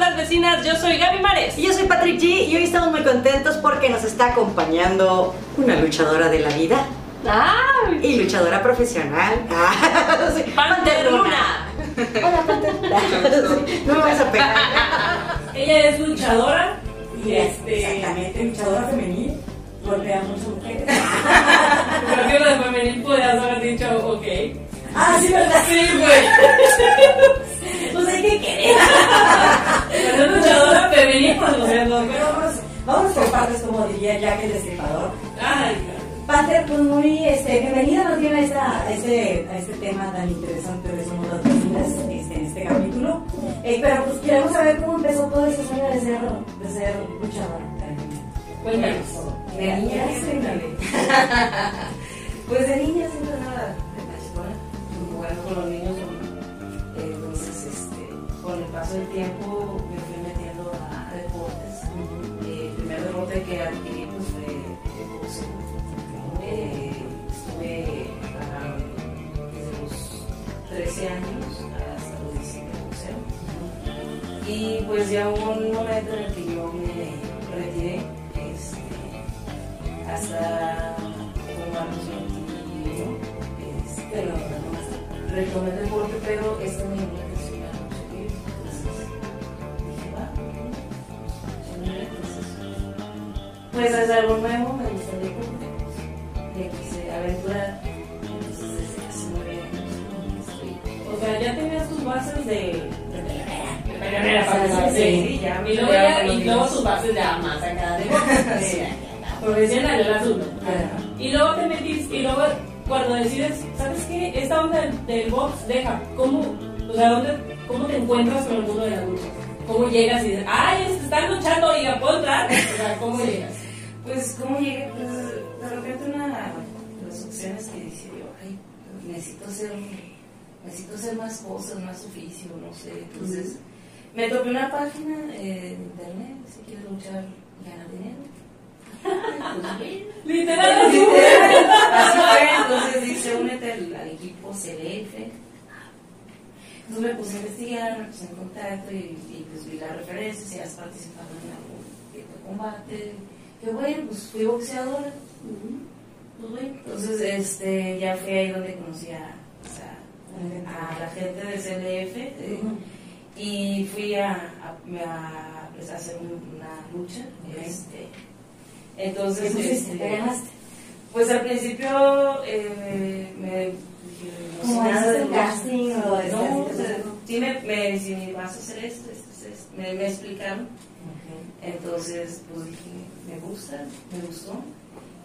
Ondas Vecinas, yo soy Gaby Mares. Y yo soy Patrick G y hoy estamos muy contentos porque nos está acompañando una luchadora de la vida ¡Ay! y luchadora profesional. Ah, sí, Panther Luna. Hola, Panther. Sí, No me vas a pegar. Ella es luchadora y este. Exactamente, luchadora femenil. Golpea mucho mujeres. Creo que lo de femenil podrías haber dicho, ok. Ah, sí, ¿verdad? Sí, güey. Pues hay que querer. Pero es luchadora femenil, pues lo vamos, vamos por partes, como diría Jack el Destripador. Ay, Panther, pues muy este, bienvenida más bien a, esta, a, este, a este tema tan interesante de Somos las Vecinas este, en este capítulo. Eh, pero pues queremos saber cómo empezó todo ese sueño de ser, de ser luchadora. cuéntanos. De niña. Pues de niña siempre andaba escuela, jugando con los niños. Este, con el paso del tiempo me fui metiendo a deportes. Eh, el primer deporte que adquirí pues, fue el boxeo. Eh, estuve ah, desde los 13 años hasta los 17 en boxeo. Y pues ya hubo un momento en el que yo me retiré este, hasta a los 21, este, pero no, retomé el deporte, pero esto me pues es algo nuevo, me gustaría como me quise aventurar. Entonces desde años estoy O sea, ya tenías tus bases de. de. De Sí, ya Y luego, y luego tus bases ya más acá de. De- Profesional, el. Ajá. Y luego te metiste, y luego cuando decides, ¿sabes qué? Esta onda del, del box, deja, ¿cómo, o sea, dónde, cómo te encuentras con el mundo de la lucha? ¿Cómo llegas y dices, ay, es- están luchando. O sea, ¿cómo llegas? Pues, ¿cómo llegué? Pues, de repente una de las opciones que dice yo, ay, necesito hacer, necesito hacer más cosas, más oficio, no sé. Entonces, me topé una página eh, de internet, si quieres luchar, ganar dinero. Literal, así. Así fue, entonces dice, únete al, al equipo CDF. Entonces me puse a investigar, me puse en contacto y, y, pues vi las referencias y has participado en algún tipo de combate. Que bueno, pues fui boxeadora. Pues bueno, entonces este, ya fue ahí donde conocí a, o sea, a la gente de CDF eh, y fui a, a, a, pues, a hacer un- una lucha. Este, entonces, ¿Qué este, pues al principio eh, me dije, no sé ¿Cómo nada haces el casting o de No, o sea, sí me, me, si vas a hacer esto, esto, esto, me, me explicaron. Entonces, pues dije, me gusta, me gustó.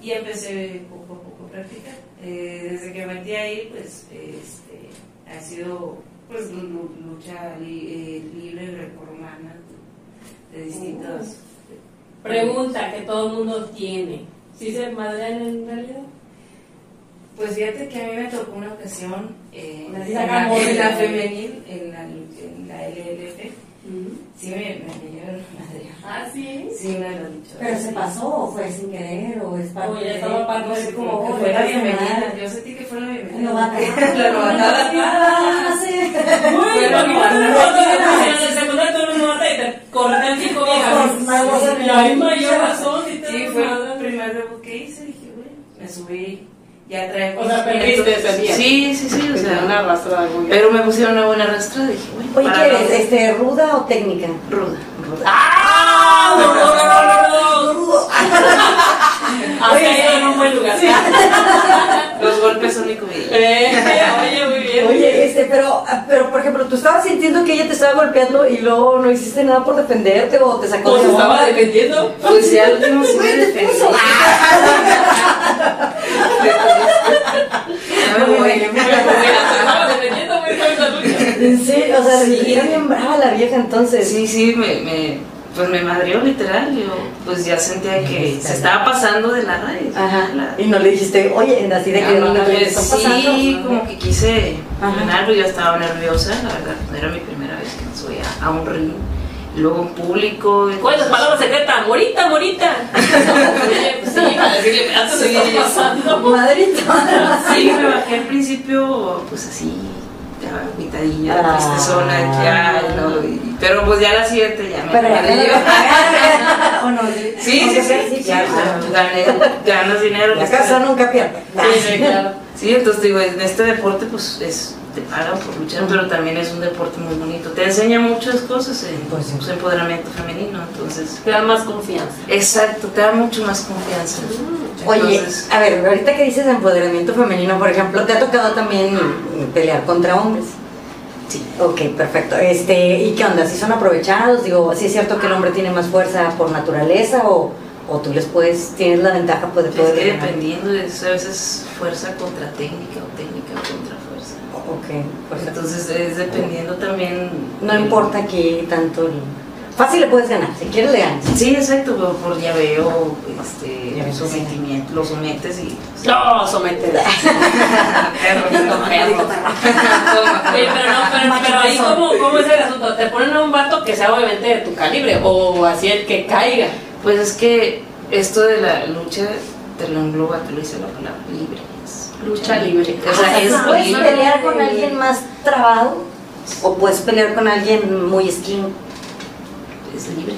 Y empecé poco a poco a practicar. Eh, desde que me metí ahí, pues este, ha sido pues lu- lu- lucha li- eh, libre grecorromana de distintas. Pregunta que todo el mundo tiene. ¿Sí se madrean en realidad? Pues fíjate que a mí me tocó una ocasión eh, La en, la, en la femenil, en la, en la LLF, sí me, me llevaron madre. Ah, sí. Sí, una de las. ¿Pero se pasó o fue sin querer o es parte O ya estaba parte No sé Oh, que fue la la bienvenida. Yo sentí que fue la bienvenida. La novatada. Ah, sí. El secundario, todo el mundo mata y te razón. Sí, fue el primer que hice. Dije, bueno, me subí. Ya trae. O sea, perdiste ese día. Sí, sí, sí. O sea, una arrastrada muy Pero me pusieron una buena arrastrada. Dije, bueno. Oye, ¿qué eres? Este, ¿Ruda o técnica? Ruda. ¡Ah! ¡No, no, no, no, no! Has caído en un buen lugar. Los golpes son mi comida. Eh, Oye, muy bien. Oye, este, pero, pero por ejemplo, tú estabas sintiendo que ella te estaba golpeando y luego no hiciste nada por defenderte o te sacó ¿Cómo de se estaba defendiendo? Pues ya al último sí me defendí. Ya me voy. Se estaba defendiendo muy bien En serio, o sea, Sí. era bien brava la vieja entonces. Sí, sí, me, me, pues me madrió literal. Yo pues ya sentía que se estaba pasando de la raíz. Ajá. La- Y no le dijiste, oye, así de que no pues, está sí, pasando. como que quise frenarlo, yo estaba nerviosa, la verdad, no era mi primera vez que me subía a un ring, luego en público. ¿Cuál es la palabra secreta? Morita, morita. Sí, para decirle, antes Sí. está pasando. Madrito. Sí, me bajé al principio, pues así, ya agüitadilla, Ah. tristezona, de que, ay, no, y- pero pues ya la siguiente ya me Pero ya lo- yo. ¿O no? Sí, sí, sí, ya, gané, ganas dinero. La casa nunca pierde. Sí, sí, claro. Sí, entonces digo, en este deporte pues es, te pagan por luchar, pero también es un deporte muy bonito. Te enseña muchas cosas en Pues pues, empoderamiento femenino, entonces... Te da más confianza. Exacto, te da mucho más confianza. Oye, Entonces, a ver, ahorita que dices empoderamiento femenino, por ejemplo, ¿te ha tocado también pelear contra hombres? sí. Ok, perfecto. Este, ¿Y qué onda? ¿Si son aprovechados? Digo, ¿sí es cierto que el hombre tiene más fuerza por naturaleza o, o tú les puedes, tienes la ventaja pues, de Es poder que ganar? dependiendo, es a veces fuerza contra técnica o técnica contra fuerza. Ok, pues Entonces es dependiendo también... no importa aquí tanto el... Fácil le puedes ganar, si quieres le ganas. Sí, exacto, pero por llaveo, este, Ya sometimiento, lo sometes y... No, somete. Oye, pero no, pero, pero ahí cómo, cómo es el asunto. Te ponen a un vato que sea obviamente de tu calibre o así el que caiga. Pues es que esto de la lucha te lo engloba, te lo dice la palabra, libre. es Lucha libre. O sea, es ¿Puedes libre. pelear con alguien más trabado o puedes pelear con alguien muy skin? Es libre.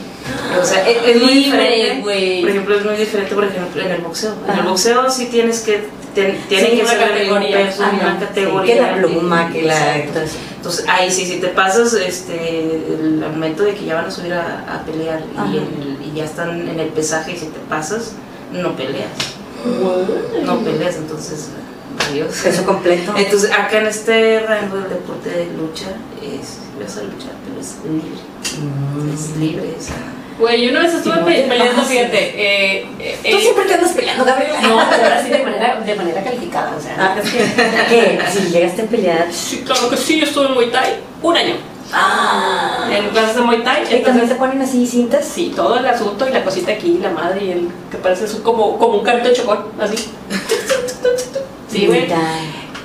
O sea, es, es muy Libre, diferente. güey. Por ejemplo, es muy diferente, por ejemplo, en el boxeo. En el boxeo sí tienes que, ten- tiene Sí, que ser de un categoría. peso, Ajá, una sí, categoría. que la pluma, que la... Eso. Entonces, ahí sí, si te pasas este, el momento de que ya van a subir a, a pelear Ajá. y, el- y ya están en el pesaje y si te pasas, no peleas. No peleas, entonces, adiós. Peso completo. Entonces, acá en este rango del deporte de lucha, es, vas a luchar, pero es libre. Mm. Es libre, o sea, Güey, yo una vez estuve pe- peleando, fíjate. Eh, eh, Tú eh, siempre te andas peleando, Gabriela. no, pero ahora sí de manera, de manera calificada, o sea. Ah, es que, que si llegaste a pelear. Sí, claro que sí, yo estuve en Muay Thai un año. Ah. En clases de Muay Thai. ¿Y también te ponen así cintas? sí, todo el asunto y la cosita aquí, la madre y el que parece como, como un carrito de chocón, así. Sí, güey.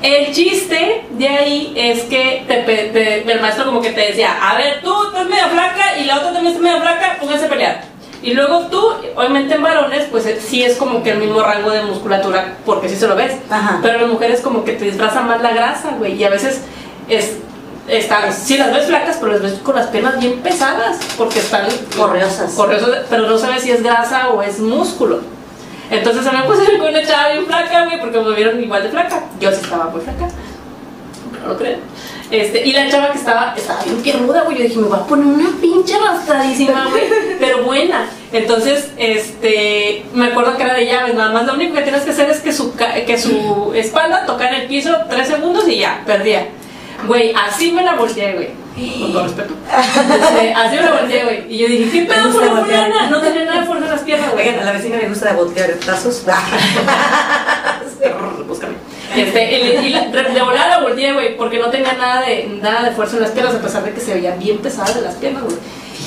El chiste de ahí es que te, pe- te- el maestro como que te decía, a ver, tú estás medio flaca y la otra también está medio flaca, pónganse a pelear. Y luego tú, obviamente en varones, pues eh, sí es como que el mismo rango de musculatura, porque sí se lo ves. Ajá. Pero las mujeres como que te disfraza más la grasa, güey. Y a veces es, están, sí las ves flacas, pero las ves con las piernas bien pesadas, porque están Correosas. correosas, pero no sabes si es grasa o es músculo. Entonces se me puse con una chava bien flaca, güey, porque me vieron igual de flaca. Yo sí estaba muy flaca. No lo creen. Este, y la chava que estaba, estaba bien piernuda, güey. Yo dije, me voy a poner una pinche arrastradísima, güey, pero buena. Entonces, este, me acuerdo que era de llaves, nada más lo único que tienes que hacer es que su, que su espalda toca en el piso tres segundos y ya, perdía. Güey, así me la volteé, güey. Con todo respeto. Este, así me volteé, güey. Y yo dije, ¿qué pedo con la fulana? No tenía nada de fuerza en las piernas, güey. Oigan, a la vecina le gusta voltear tazos. Búscame. Este, y, y la- de de volada la volteé, güey, porque no tenía nada de, nada de fuerza en las piernas, a pesar de que se veía bien pesada de las piernas, güey.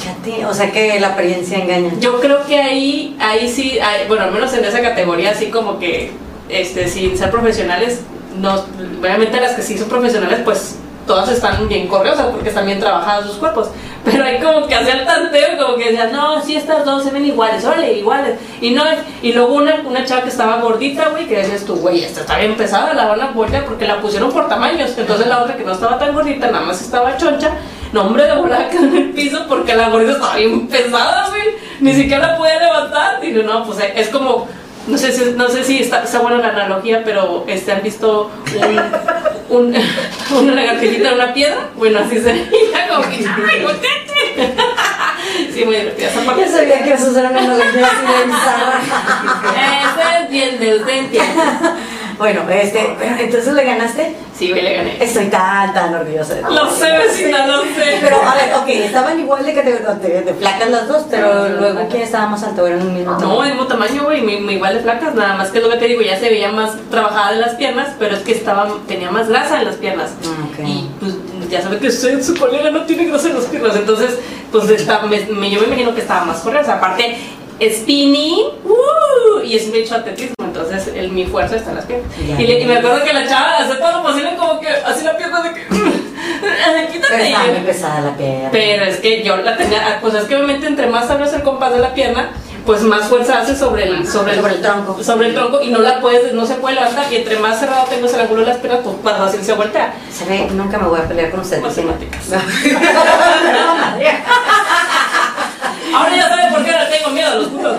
Fíjate, o sea que la apariencia engaña. Yo creo que ahí, ahí sí, hay- bueno, al menos en esa categoría, así como que, este, sin ser profesionales, no, obviamente las que sí son profesionales, pues todas están bien correosas porque están bien trabajadas sus cuerpos. Pero hay como que hacían tanteo, como que decían, no, sí, estas dos se ven iguales, órale, iguales. Y no, y luego una, una chava que estaba gordita, güey, que decías tú, güey, esta está bien pesada, la van a voltear porque la pusieron por tamaños. Entonces la otra que no estaba tan gordita, nada más estaba choncha, no, hombre, de volada en el piso porque la gordita estaba bien pesada, güey. Ni siquiera la podía levantar. Digo, no, pues es como no sé si, no sé si está, está buena la analogía, pero este, han visto un, un, una lagartijita en una piedra. Bueno, así sería como que ¡ay, volteate! Sí, muy divertida esa parte. Yo sabía que eso era una analogía así de bizarra. Ese entiende, usted entiende. Bueno, este, pero entonces le ganaste. Sí, le gané. Estoy tan, tan orgullosa de ti. Lo sé, vecina, lo sé. Pero, a ver, ok, estaban igual de, categoría- de, de flacas las dos, pero luego, ¿quién estaba más alto? ¿Eran un mismo No, tamaño? el mismo tamaño, güey, igual de flacas, nada más que es lo que te digo, ya se veía más trabajada de las piernas, pero es que estaba, tenía más grasa en las piernas. Ah, ok. Y pues ya sabe que usted, su colega no tiene grasa en las piernas, entonces, pues está, me, me- yo me imagino que estaba más corriosa. Aparte, spinning, ¡uh! y es hecho atletismo, entonces el, mi fuerza está en las piernas. Ya. Y, le- y me acuerdo que la chava hace todo lo posible como que así la pierna de que, quítate. Yo- muy pesada la pierna. pero es que yo la tenía, pues es que obviamente entre más sabroso el compás de la pierna, pues más fuerza hace sobre el, sobre el, Sobre el tronco. sobre el tronco y no la puedes, no se puede levantar y entre más cerrado tengo el ángulo de las piernas, pues más fácil se voltea. Se ve, nunca me voy a pelear con ustedes. Matemáticas. Ahora ya saben por qué ahora tengo miedo a los putos.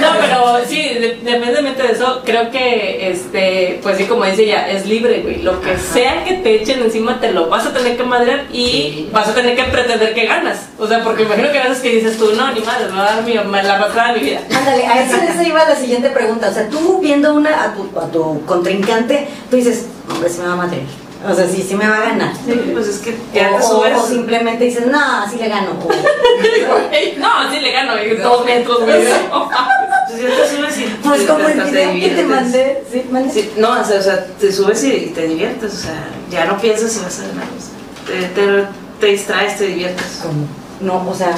No, pero sí, de- independientemente de eso, creo que, este, pues sí, como dice ella, es libre, güey. Lo que sea que te echen encima te lo vas a tener que madrear y Sí. vas a tener que pretender que ganas. O sea, porque imagino que a veces que dices tú, no, ni madre, me va a dar mi, me la arrastrada de mi vida. Ándale, a eso, iba la siguiente pregunta. O sea, tú viendo una, a, tu, a tu contrincante, tú dices, hombre, sí me va a matar. O sea, sí, sí me va a ganar. Sí, pues es que ya o, te o- subes. o simplemente dices, no, sí le gano. O- no, sí le gano, dos metros, güey. Pues ya te subes y pues como el te video que te diviertes. mandé. Sí, mandé. Sí, no, o sea, o sea, te subes y te diviertes, o sea, ya no piensas si vas a ganar. o sea, te, te, te distraes, te diviertes. Como, no, o sea,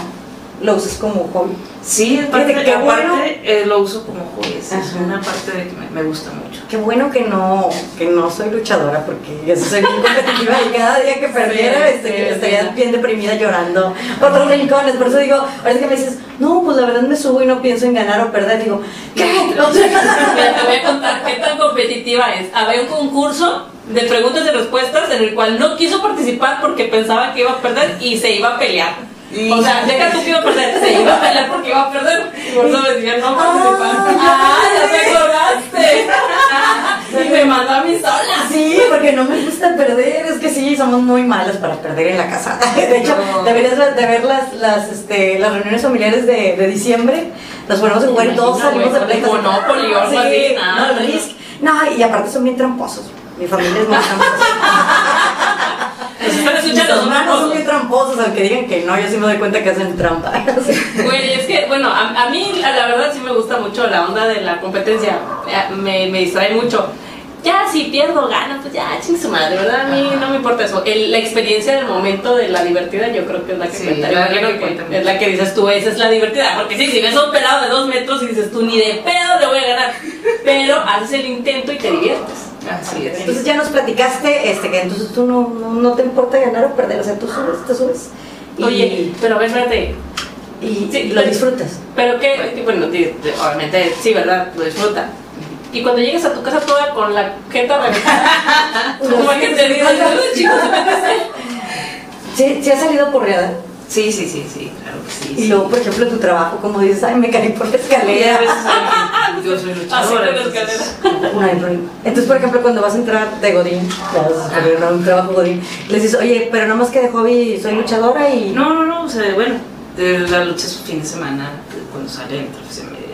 lo usas como hobby. Sí, aparte, Fíjate, qué aparte bueno. eh, lo uso como hobby, es, una parte de que me, me gusta mucho. Qué bueno que no, que no soy luchadora, porque yo soy bien competitiva y cada día que perdiera Sí, este, sí, estaría sí. bien deprimida llorando por los rincones. Por eso digo, ahora que me dices, no, pues la verdad me subo y no pienso en ganar o perder, digo, ¿qué? O sea, Mira, te voy a contar qué tan competitiva es. Había un concurso de preguntas y respuestas en el cual no quiso participar porque pensaba que iba a perder y se iba a pelear. O sea, deja tú que iba a perder, se iba a pelear porque iba a perder. Y por eso me decía, no participar. ¡Ah, ya te acordaste! Y me mandó a mí sola. Sí, porque no me gusta perder, es que sí, somos muy malas para perder en la casa. De hecho, No. deberías de ver las, las, este, las reuniones familiares de, de diciembre, nos ponemos a jugar y todos salimos de pleitos. Monopoly o algo Sí, así. No, y aparte son bien tramposos. Mi familia es muy tramposa. Nos están Mis escuchando, son bien tramposos, aunque digan que no, yo sí me doy cuenta que hacen trampa. Güey, es que, bueno, a, a mí a la verdad sí me gusta mucho la onda de la competencia. Eh, Me, me distrae mucho. Ya, si pierdo, gano, pues ya, ching su madre, ¿verdad? A mí no me importa eso. El- la experiencia del momento de la divertida, yo creo que es la que Sí, cuenta. la- Yo la creo que cuenta es la que dices tú, esa es la divertida. Porque sí, si ves a un pelado de dos metros y dices tú, ni de pedo le voy a ganar. Pero haces el intento y te diviertes. Así es. Entonces ya nos platicaste este, que entonces tú no, no, no te importa ganar o perder, o sea, tú subes, te subes. Y, Oye, pero a ver, espérate. y, sí, y lo pero- disfrutas. Pero que, bueno, obviamente, sí, ¿verdad? Lo disfruta. Y cuando llegues a tu casa toda con la jeta reventada, como que te digo, chicos, ¿Sí, sí has salido porreada? Sí, sí, sí, sí, claro que sí. Y sí. luego, por ejemplo, tu trabajo, como dices, ay, me caí por la escalera. que yo soy luchadora. Así con la entonces- No hay problema. Entonces, por ejemplo, cuando vas a entrar de Godín, a ¿no? un trabajo Godín, les dices, oye, pero nada más que de hobby soy luchadora y... No, no, no, o sea, bueno, de la lucha es fin de semana, cuando sale entre,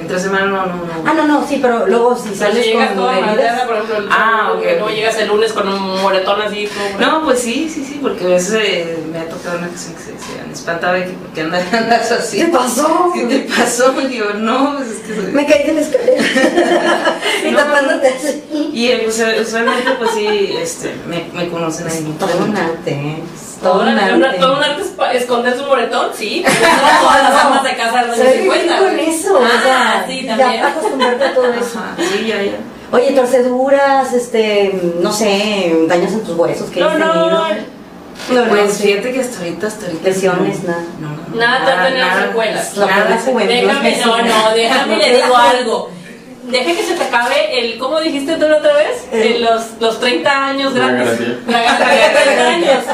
entre semana, no, no, no. Ah, no, no, sí, pero luego si Sales sales llegas con toda heridas... madreada, por ejemplo, el Ah, sábado, ok, que luego llegas el lunes con un moretón así, todo. No, pues sí, sí, sí, porque a veces eh, me ha tocado una ocasión que se, se han espantado de que por qué andas, andas así. ¿Qué pasó? ¿Qué te pasó? Y digo, no, pues es que soy... Me caí de la escalera. y No. tapándote así. Y eh, pues, usualmente, pues sí, este, me, me conocen ahí. Todo Todo un arte. todo un arte es esconder su moretón, sí. pero no todas las amas de casa no Se se ve bien cuenta. con güey. eso, o sea, Ah, sí, ya acostumbrarte a todo eso. Ajá, sí, ya, ya. Oye, torceduras, este, no sé, daños en tus huesos que No, no. Pues no, sí. fíjate que hasta ahorita, hasta ahorita. Lesiones, no, nada. No, no, Nada secuelas. Nada. pura juventud. Déjame, no, no, déjame le digo algo. Deja que se te acabe el, ¿cómo dijiste tú la otra vez? Los, los 30 años garantía. La garantía de 30 años.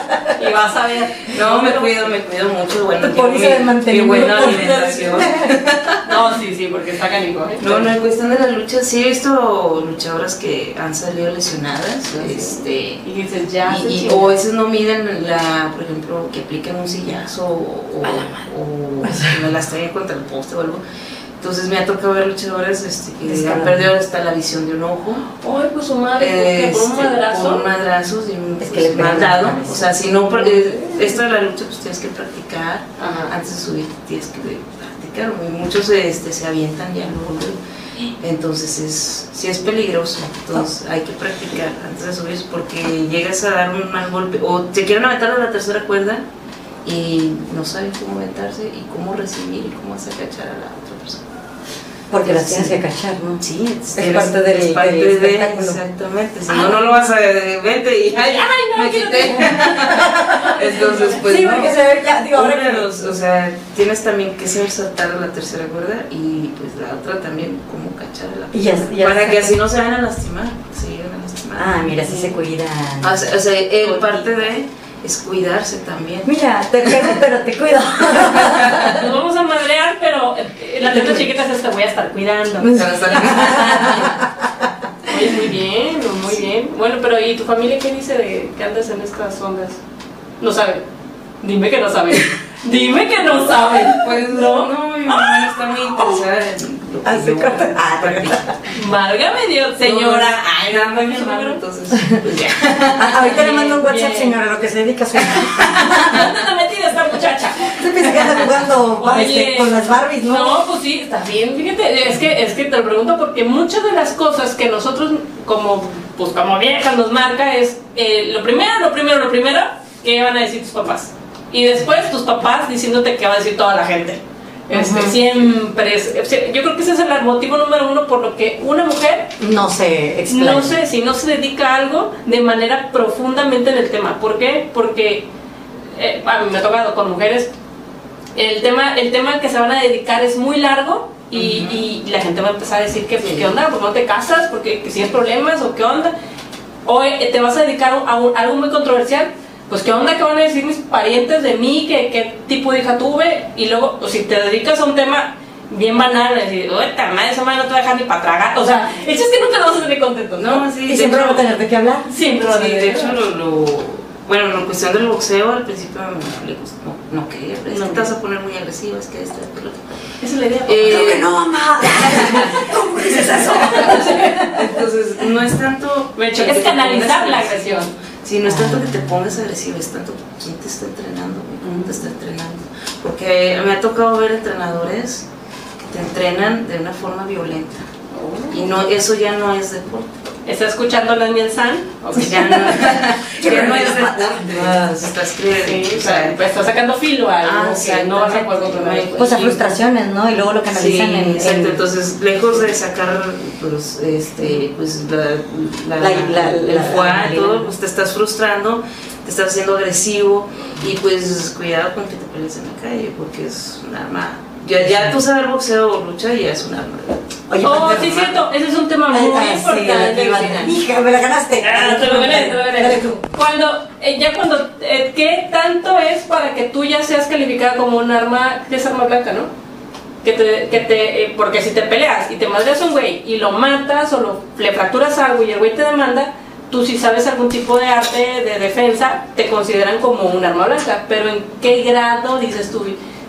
Y vas a ver. No, me cuido, me cuido mucho. Bueno, mi, mi mantenimiento. buena alimentación. No, sí, sí, porque está canijo. ¿eh? No, no, en cuestión de la lucha, sí he visto luchadoras que han salido lesionadas. Este, Y dices, ya. y, y- o a veces no miden la, por ejemplo, que apliquen un sillazo o, A la madre. o me las traen contra el poste o algo. Entonces me ha tocado ver luchadoras este, que han Descaradas. perdido hasta la visión de un ojo. Ay, pues su madre, ¿por qué? por un Este, madrazo. por un madrazo y un Es que pues, le. O sea, si no, eh, esto de la lucha, pues tienes que practicar. Ajá. Antes de subir, tienes que practicar. Y muchos este, se avientan ya luego. Entonces, es, sí es peligroso. Entonces, hay que practicar antes de subir porque llegas a dar un mal golpe. O te quieren aventar a la tercera cuerda y no sabes cómo aventarse y cómo recibir y cómo hacer cachar a la otra persona. Porque las tienes que cachar, ¿no? Sí, Es parte del- es parte del de- exactamente. Si no, no lo vas a vente y ay, no, me quiero quité. Entonces, pues sí, no. porque se ve, ya, digo, ahora que- o sea, tienes también que saber saltar a la tercera cuerda y pues la otra también cómo cachar a la Y ya- ya para que así no se vayan a lastimar, se llegan a lastimar. Ah, mira, sí se cuidan. O sea, o sea, el parte de es cuidarse también. Mira, te pego, pero te cuido. Nos vamos a madrear, pero eh, las letras chiquitas es te voy a estar cuidando. Oye, muy bien, muy bien. Bueno, pero ¿y tu familia qué dice de que andas en estas ondas? No saben. Dime que no saben. Dime que no saben. Pues no, no, mi mamá está muy interesada que Así corta. Ah, practico. Válgame Dios, señora. Ay, nada más mi hermano, entonces, pues. Ah, Ahorita le mando un WhatsApp, Bien. señora, lo que se dedica a su ¿Dónde está metida esta muchacha? Se piensa que anda jugando Oye. este, con las Barbies, ¿no? No, pues sí, está bien. Fíjate, es que, es que te lo pregunto porque muchas de las cosas que nosotros como, pues como viejas nos marca es eh, lo primero, lo primero, lo primero, que van a decir tus papás. Y después tus papás diciéndote qué va a decir toda la gente. Este. Siempre es, yo creo que ese es el motivo número uno por lo que una mujer No se explaya. no sé si no se dedica a algo de manera profundamente en el tema. ¿Por qué? Porque eh, a mí me ha tocado con mujeres. El tema, el tema al que se van a dedicar es muy largo y, y la gente va a empezar a decir que, ¿qué onda? ¿Por qué no te casas? porque que tienes problemas? ¿O qué onda? O eh, te vas a dedicar a, un- algo muy controversial. Pues qué onda, qué van a decir mis parientes de mí, qué, qué tipo de hija tuve. Y luego, o si te dedicas a un tema bien banal, decir, ta madre, esa madre no te va a dejar ni para tragar. O sea, eso es que nunca nos vamos a tener contentos, ¿no? Sí, Y siempre hecho- van a tener de qué hablar. Siempre Sí, de hecho, lo, lo- bueno, en cuestión del boxeo, al principio me no, no quería, es No. que te vas a poner muy agresivo, es que lo otro. Esa es la idea. Eh, Creo que no, mamá. ¿Cómo dices eso? Entonces, no es tanto. Me que es canalizar la agresión. Sí, no es tanto que te pongas agresivo, es tanto quién te está entrenando, cómo te está entrenando. Porque me ha tocado ver entrenadores que te entrenan de una forma violenta. Y no, eso ya no es deporte. ¿Está escuchando la Miel San? O sea, ya no, ya no es deporte. Ah, o pues está sacando filo a algo Ah, que no vas a poder exactamente. controlar. después. Pues a frustraciones, ¿no? Y luego lo canalizan Sí, en, exacto. en- Entonces, lejos de sacar pues, este, pues, la, la, La- la- el la- fuá, la- todo, pues te estás frustrando, te estás haciendo agresivo y pues cuidado con que te pelees en la calle porque es un arma. Ya, ya tú saber boxeo o lucha ya es un arma. Oye, Oh, sí, cierto. Ese es un tema muy Ah, sí, importante. la- Cristina. Hija, me la ganaste. Ah, te lo gané, te lo gané. Dale tú. Cuando, eh, ya cuando, eh, ¿qué tanto es para que tú ya seas calificada como un arma, que es arma blanca, no? Que te, que te, eh, porque si te peleas y te madreas a un güey y lo matas o lo, le fracturas algo y el güey te demanda, tú si sabes algún tipo de arte de defensa, te consideran como un arma blanca. Pero ¿en qué grado dices tú?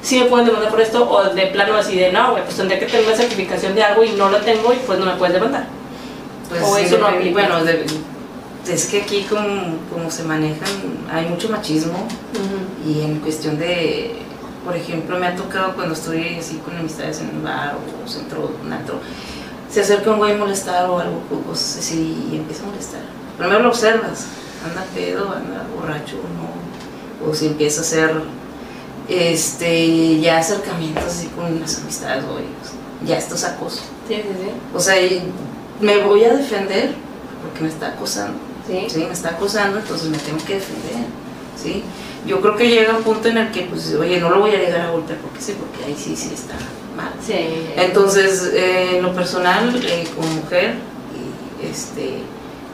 Si me pueden demandar por esto o de plano así de no, güey, pues tendría que tener una certificación de algo y no lo tengo y pues no me puedes demandar. Pues, O sí, eso no aplica. Bueno, de- es que aquí como, como se manejan, hay mucho machismo y en cuestión de, por ejemplo, me ha tocado cuando estoy así con amistades en un bar o centro, un antro, se acerca un güey a molestar o algo, cosas así, y empieza a molestar. Primero lo observas, anda pedo, anda borracho, no, o si empieza a hacer este, ya acercamientos así con las amistades, pues, ya esto es acoso. Sí, sí, sí. O sea, me voy a defender porque me está acosando. Sí. Sí, me está acosando, entonces me tengo que defender. ¿sí? Yo creo que llega un punto en el que, pues, oye, no lo voy a llegar a golpear porque sí, porque ahí sí, sí está mal. Sí. Entonces, eh, en lo personal, eh, como mujer, y, este,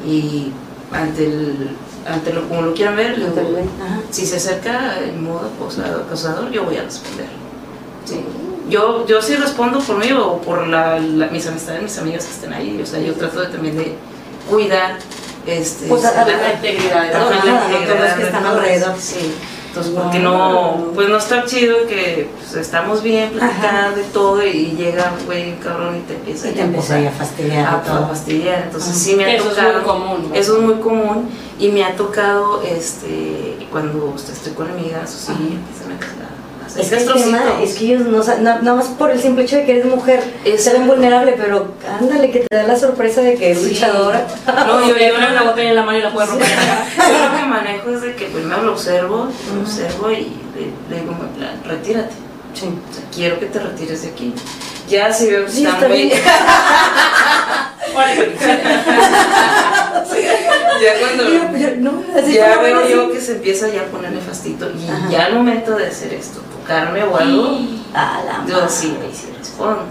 y ante el, ante lo como lo quieran ver, le digo, Ajá. si se acerca en modo acosado- acosador, yo voy a responder. Sí. Yo, yo sí respondo por mí o por la, la- mis amistades, mis amigas que estén ahí. O sea, yo trato de, también de cuidar este, Pues, la- la integridad, integridad todos los que de están alrededor. Sí. Entonces, porque no, pues no está chido que pues, estamos bien platicando y todo y llega un güey un cabrón y te empieza Y te a empieza a fastidiar a, todo. fastidiar. Entonces, Ajá. sí me ha Eso es tocado. muy común, ¿no? Eso es muy común y me ha tocado este cuando estoy con amigas o sí, empiezan a hacer Es que, es que ellos no nada más por el simple hecho de que eres mujer, Es- se ven vulnerable, pero ándale que te da la sorpresa de que es Sí. luchadora. No, yo, yo, una botella en la mano y la puedes romper. yo lo que manejo es de que primero lo observo, lo observo y le, le digo, retírate. Sí. O sea, quiero que te retires de aquí. Ya sí veo que Sí, están está bien. Ya cuando Yo- yo- no, así ya veo yo que se empieza ya a poner nefastito y Ajá. ya al momento de hacer esto, tocarme o algo, A la yo sí, ahí sí respondo.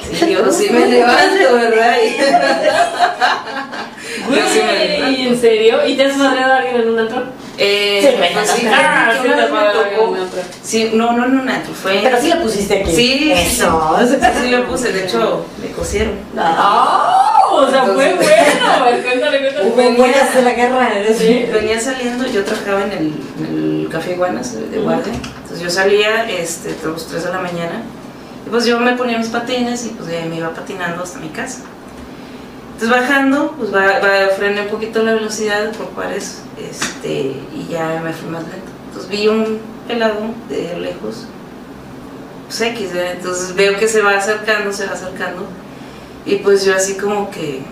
Sí, yo sí me levanto, ¿verdad? Y- Yo sí me levanto. Güey, ¿en serio? ¿Y te has madreado a alguien en un antro? Eh, Sí, me pues sí, Ah, sí tocó. Sí, no, no fue. Pero sí la pusiste aquí. Sí, Eso. Sí, sí le puse, de hecho, me cosieron. ¡Ah! O sea, fue bueno. A ver, cuéntale, cuéntale. Hubo buenas de la guerra. Sí. Venía saliendo, yo trabajaba en el, en el Café Iguanas de, guardia. Entonces yo salía este, a las 3 de la mañana y pues yo me ponía mis patines y pues ya me iba patinando hasta mi casa. Entonces bajando, pues va, va, frené un poquito la velocidad por Juárez este, y ya me fui más lento. Entonces vi un pelado de lejos, pues X, ¿verdad? entonces veo que se va acercando, se va acercando y pues yo así como que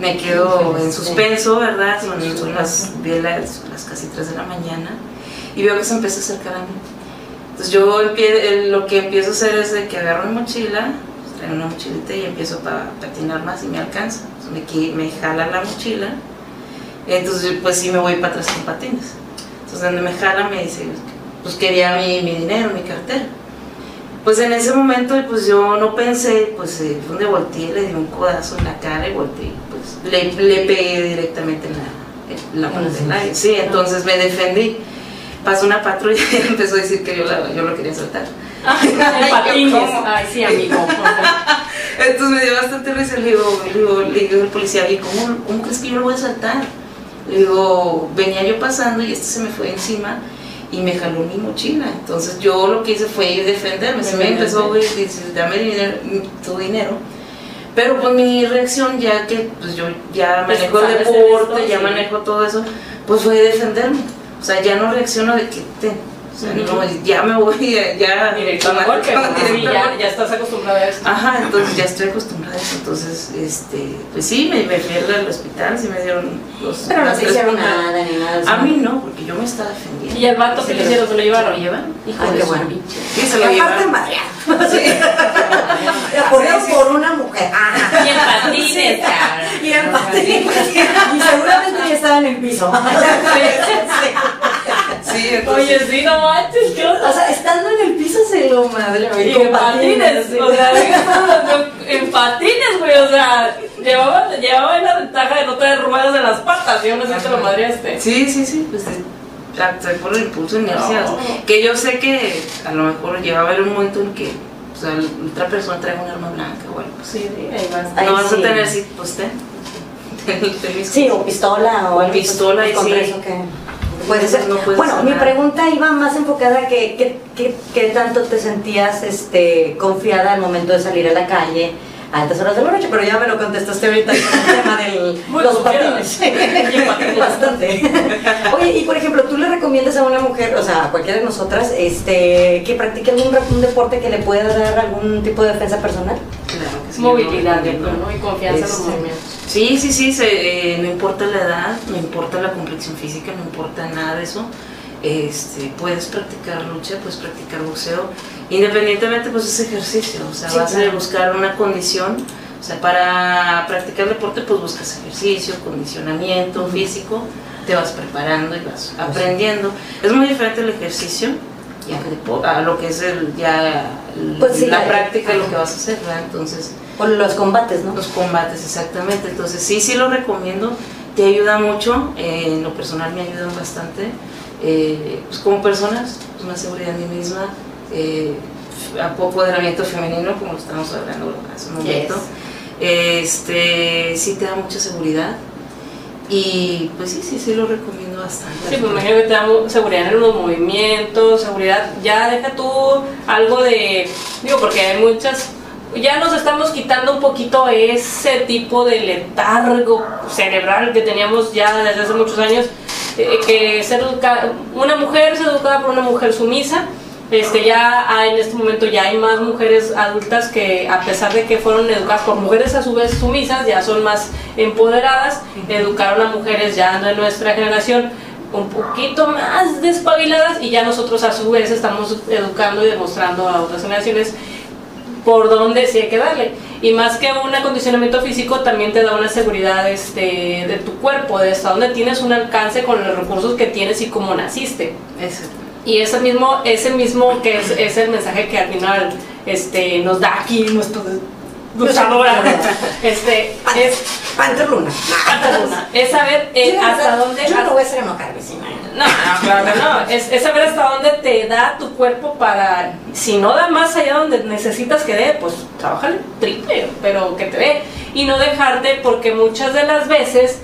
me quedo en suspenso, ¿verdad? Son, son las, las, las casi 3 de la mañana y veo que se empieza a acercar a mí. Entonces yo empie- lo que empiezo a hacer es de que agarro mi mochila, pues, traigo una mochilita y empiezo a patinar más y me alcanza. Entonces me, me jala la mochila, entonces pues sí me voy para atrás con patines. Entonces donde me jala me dice, pues quería mi, mi dinero, mi cartera. Pues en ese momento pues yo no pensé, pues eh, donde volteé, le di un codazo en la cara y volteé, pues le, le pegué directamente en la, en la parte del aire. Sí, entonces me defendí. Pasó una patrulla y empezó a decir que yo, la- yo lo quería soltar. Patines. ¿Cómo? Ay, sí, amigo. Entonces me dio bastante risa. Le digo, le digo, le digo al policía, "Oye, ¿cómo, ¿cómo crees que yo lo voy a saltar? Le digo, venía yo pasando y este se me fue encima y me jaló mi mochila. Entonces yo lo que hice fue ir a defenderme. Se me empezó a decir, dame dinero, tu dinero. Pero pues mi reacción, ya que pues yo ya Pues, manejo el deporte, esto, ya sí. manejo todo eso, pues fue defenderme. O sea, ya no reacciono de que te, o sea, Ujú. no, ya me voy, ya, ya Directo golpe. Sí, directo al ya, estás acostumbrada a esto. Ajá, entonces ya estoy acostumbrada a eso. Entonces, este, pues sí, me, me fui al hospital, sí me dieron los. Pero no te hicieron nada ni nada. A mí no, porque yo me estaba defendiendo. ¿Y el vato que le hicieron? ¿Se lo llevaron? ¿Se lo llevan? Hijo Ay, de qué bueno. pinche. Sí, se Y lo aparte madreado. Sí. Apoyado Sí, sí. por una mujer. Ah. Y en patines, cabrón. Y en patines. Y seguramente ya estaba en el piso. Sí, entonces. Oye, sí, no manches, qué O sea, estando en el piso se lo madre. Y en patines, o sea, en patines, güey, o sea, llevaba, llevaba la ventaja de no tener ruedas en las patas y aún así te lo madreaste. Sí, sí, sí, pues eh, actué por el impulso inercias. No. Que yo sé que a lo mejor lleva a haber un momento en que o sea, otra persona trae un arma blanca o algo. Sí, sí, ahí vas. Ay, no vas sí. a tener, sí, pues ten mis Sí, o pistola o algo, pistola, pues, y contra sí. eso que puede ser. No puedes bueno, mi pregunta iba más enfocada a que, que tanto te sentías este, confiada al momento de salir a la calle a altas horas de la noche, pero ya me lo contestaste ahorita con el tema de los patines. Bastante. Oye, y por ejemplo, ¿tú le recomiendas a una mujer, o sea, a cualquiera de nosotras, este, que practique algún un deporte que le pueda dar algún tipo de defensa personal? Claro que sí, Movilidad, creo, ¿no? Y confianza en los Este, movimientos. Sí, sí, sí, se- eh, no importa la edad, no importa la complexión física, no importa nada de eso. Este, puedes practicar lucha, puedes practicar boxeo, independientemente pues es ejercicio, o sea, Sí, vas claro. a buscar una condición, o sea, para practicar deporte pues buscas ejercicio, condicionamiento físico, te vas preparando y vas aprendiendo. Es muy diferente el ejercicio y a lo que es el, ya Pues sí, la práctica, lo que vas a hacer, ¿verdad? Entonces, O los combates, ¿no? los combates, exactamente. Entonces, sí, sí lo recomiendo. Te ayuda mucho. eh, en lo personal me ayudan bastante. Eh, pues como personas, pues, una seguridad en mí misma, eh, apoderamiento femenino, como lo estábamos hablando hace un momento. Este, sí te da mucha seguridad. Y pues sí, sí, sí lo recomiendo bastante. Sí, pues imagino que te da seguridad en los movimientos, seguridad, ya deja tú algo de, digo, porque hay muchas, ya nos estamos quitando un poquito ese tipo de letargo cerebral que teníamos ya desde hace muchos años, eh, que ser una mujer es educada por una mujer sumisa, este, ya hay, en este momento ya hay más mujeres adultas que a pesar de que fueron educadas por mujeres a su vez sumisas, ya son más empoderadas, educaron a mujeres ya de nuestra generación un poquito más despabiladas y ya nosotros a su vez estamos educando y demostrando a otras generaciones por dónde sí hay que darle. Y más que un acondicionamiento físico, también te da una seguridad este, de tu cuerpo, de hasta dónde tienes un alcance con los recursos que tienes y cómo naciste. Eso. Y ese mismo, ese mismo que es, es el mensaje que al final este, nos da aquí nuestro luchadora, este, es, Panther Luna. es saber eh, hasta dónde... Yo no voy a enojar, vecina. No, no, claro que no. Es, es saber hasta dónde te da tu cuerpo para. Si no da más allá donde necesitas que dé, pues trabajale triple, pero que te dé. Y no dejarte, porque muchas de las veces,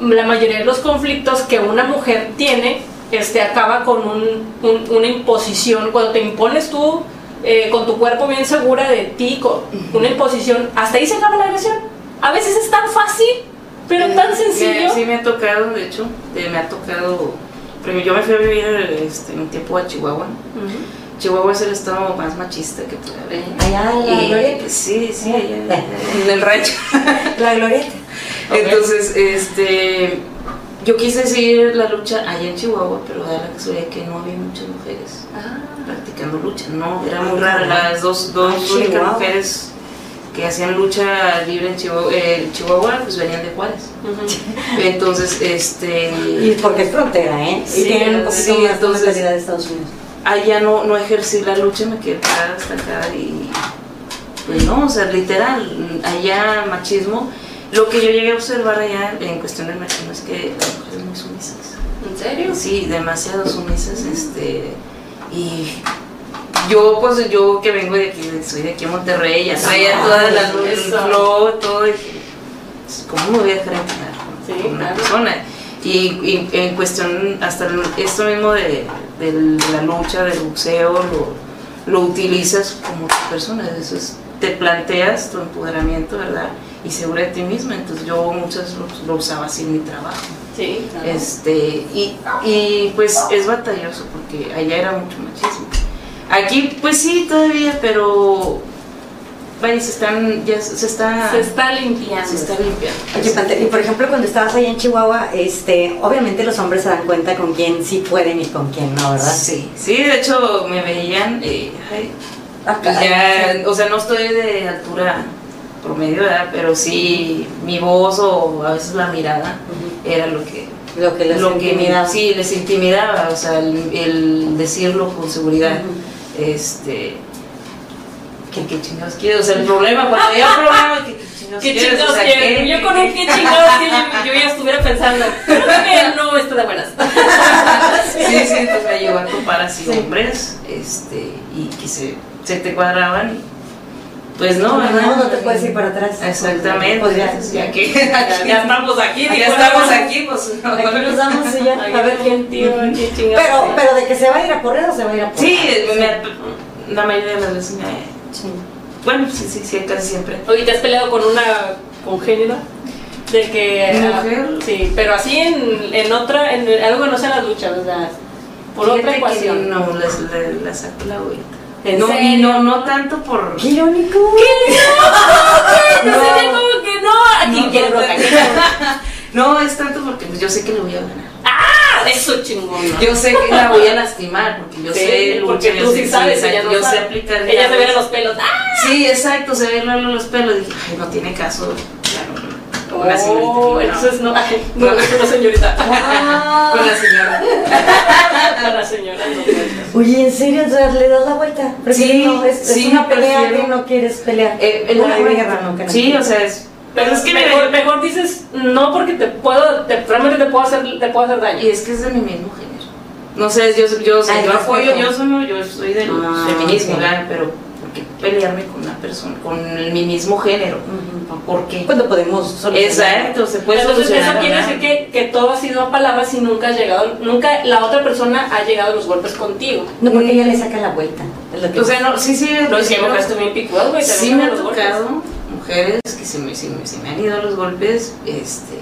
la mayoría de los conflictos que una mujer tiene, este, acaba con un- un- una imposición. Cuando te impones tú, eh, con tu cuerpo bien segura de ti, con una imposición, hasta ahí se acaba la agresión. A veces es tan fácil, pero Eh, tan me- sencillo. sí, me ha tocado, de hecho, de- me ha tocado. Pero yo me fui a vivir este, un tiempo a Chihuahua. Chihuahua es el estado más machista que puede haber. Allá en la Y- glorieta. Sí, sí, allá en el rancho. La glorieta. Ok. Entonces, este, yo quise seguir la lucha allá en Chihuahua, pero da la casualidad que no había muchas mujeres practicando lucha. No, era muy rara. Las dos, dos Ah, únicas mujeres que hacían lucha libre en Chihuahua, eh, Chihuahua, pues venían de Juárez. Ujú. Entonces, este, Y porque es frontera, ¿eh? Sí, y tienen un poquito sí, más de entonces- mentalidad de Estados Unidos. allá no, no ejercí la lucha, me quedé parada estancada y pues no, o sea, literal, allá machismo. Lo que yo llegué a observar allá en cuestión del machismo es que las mujeres muy sumisas. ¿En serio? Sí, demasiado sumisas, este, y yo pues yo que vengo de aquí, soy de aquí a Monterrey, ya traía Ah, toda la luz, el eso. flow, todo, pues, ¿cómo me voy a dejar entrenar con- Sí, con una claro. persona? Y, y en cuestión, hasta esto mismo de, de la lucha, del boxeo, lo, lo utilizas como persona, eso es, te planteas tu empoderamiento, ¿verdad? Y segura de ti misma, entonces yo muchas lo, lo usaba así en mi trabajo. Sí, claro. Este, y, y pues es batalloso porque allá era mucho machismo. Aquí pues sí todavía, pero vaya, se están, ya se está, se está limpiando. se está limpiando. Oye, y por ejemplo, cuando estabas allá en Chihuahua, este, obviamente los hombres se dan cuenta con quién sí pueden y con quién no, ¿verdad? Sí, sí, de hecho me veían, eh, ay, Ah, pues ya, o sea, no estoy de altura promedio, ¿verdad? pero sí mi voz o a veces la mirada era lo que Lo que les lo que intimidaba. sí les intimidaba o sea el, el decirlo con seguridad este ¿qué, qué chingados quieres? O sea, el problema, cuando había un problema, ¿qué, qué chingados ¿Qué quieres? chingados O sea, quieren? ¿qué- Yo con un qué chingados quieren, yo ya estuviera pensando. Creo que no estoy de buenas. Sí, sí, entonces me llegó a topar así hombres, este, y que se, se te cuadraban y pues no, No, ¿verdad? no, no te puedes ir para atrás. Exactamente, Pues ya, que Ya, estamos aquí, ya estamos aquí, pues no, Aquí nos damos y ya. A ver quién tío, quién. Pero, pero de que se va a ir a correr o se va a ir a correr. Sí, me- la mayoría de las veces me... Sí. Bueno, sí, sí, sí, casi siempre. Oye, ¿te has peleado con una congénida? De que. ¿Mujer? ah, sí, pero así en, en otra, en algo que no sea las luchas, o sea, por otra Fíjate ecuación. No, las, la, la saco la vuelta. ¿En no, y no, no tanto por... Qué irónico. No, sería como que no. No, quiere no, no. es tanto porque pues, yo sé que le voy a ganar. Ah, eso chingón. Yo sé que la voy a lastimar porque yo Sí, sé lucha, porque yo tú sé, sí sabes, ella no yo sé aplicar. Ella se ve llaves. los pelos. ¡Ah! Sí, exacto, se ven los, los pelos. Dije, ay, no tiene caso. No. Con la señorita. Oh, dije, no. entonces no, ay, no, No. es una señorita. Con la señora. Con la señora. no cuenta. Oye, ¿en serio? O sea, ¿Le das la vuelta? Sí, no, es, es sí, una pelea prefiero. que no quieres pelear. Eh, el- una guerra, no, que no Sí, quieres. o sea, es. Pero es que mejor, mejor dices no porque te puedo, te, realmente te puedo hacer, te puedo hacer daño. Y es que es de mi mismo género. No sé, yo, yo, Ah, yo apoyo, yo soy, yo soy del Ah, feminismo, ok. ¿verdad? pero ¿por qué pelearme con una persona, con el- mi mismo género? ¿Por qué? Cuando podemos solucionar. Exacto, se puede Entonces eso solucionar. quiere ¿verdad? decir que, que todo ha sido a palabras y nunca has llegado, nunca la otra persona ha llegado a los golpes contigo. No, porque ella le saca la vuelta. Que O sea, no, sí, sí, Lo que bien picudas, güey. sí me ha golpes. tocado mujeres que se me, se me, se me han ido los golpes, este,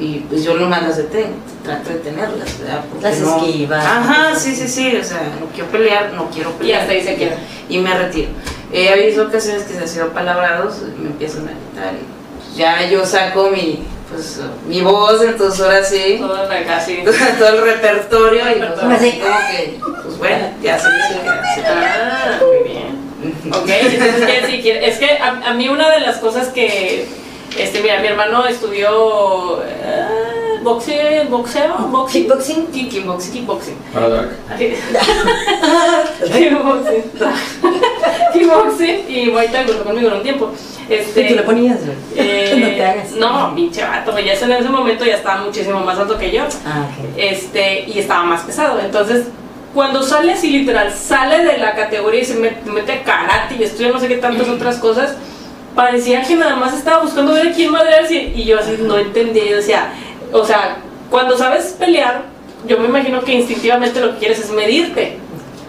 y pues yo nomás las detengo, trato de detenerlas, ¿verdad? Porque Las no- esquivas. Ajá, sí, sí, sí, o sea, no quiero pelear, no quiero Y pelear. hasta ahí se queda. Y me retiro. Eh, ha habido ocasiones que se han sido palabrados, me empiezan a gritar y pues, ya yo saco mi, pues, mi voz, entonces ahora sí, Todo acá, sí. todo el repertorio y pues, Repertorio. así como que, pues bueno, ya se dice que se Ah, muy bien. Ok, entonces quiere decir, quiere- es que a, a mí una de las cosas que, este, mira, mi hermano estudió eh, boxeo, boxeo, boxing, Kickboxing. Kick- kickboxing, kickboxing. Para Dark. kickboxing, kickboxing y Muay Thai junto conmigo en un tiempo. Este, ¿Y tú le ponías? eh, no te hagas. No, pinche vato, ya en ese momento ya estaba muchísimo más alto que yo Ah, este, y estaba más pesado. Entonces, cuando sale así literal, sale de la categoría y se met- mete a karate y estudia no sé qué tantas otras cosas, parecía que nada más estaba buscando ver a quién madrearse y yo así no entendía. Yo decía, o sea, cuando sabes pelear, yo me imagino que instintivamente lo que quieres es medirte.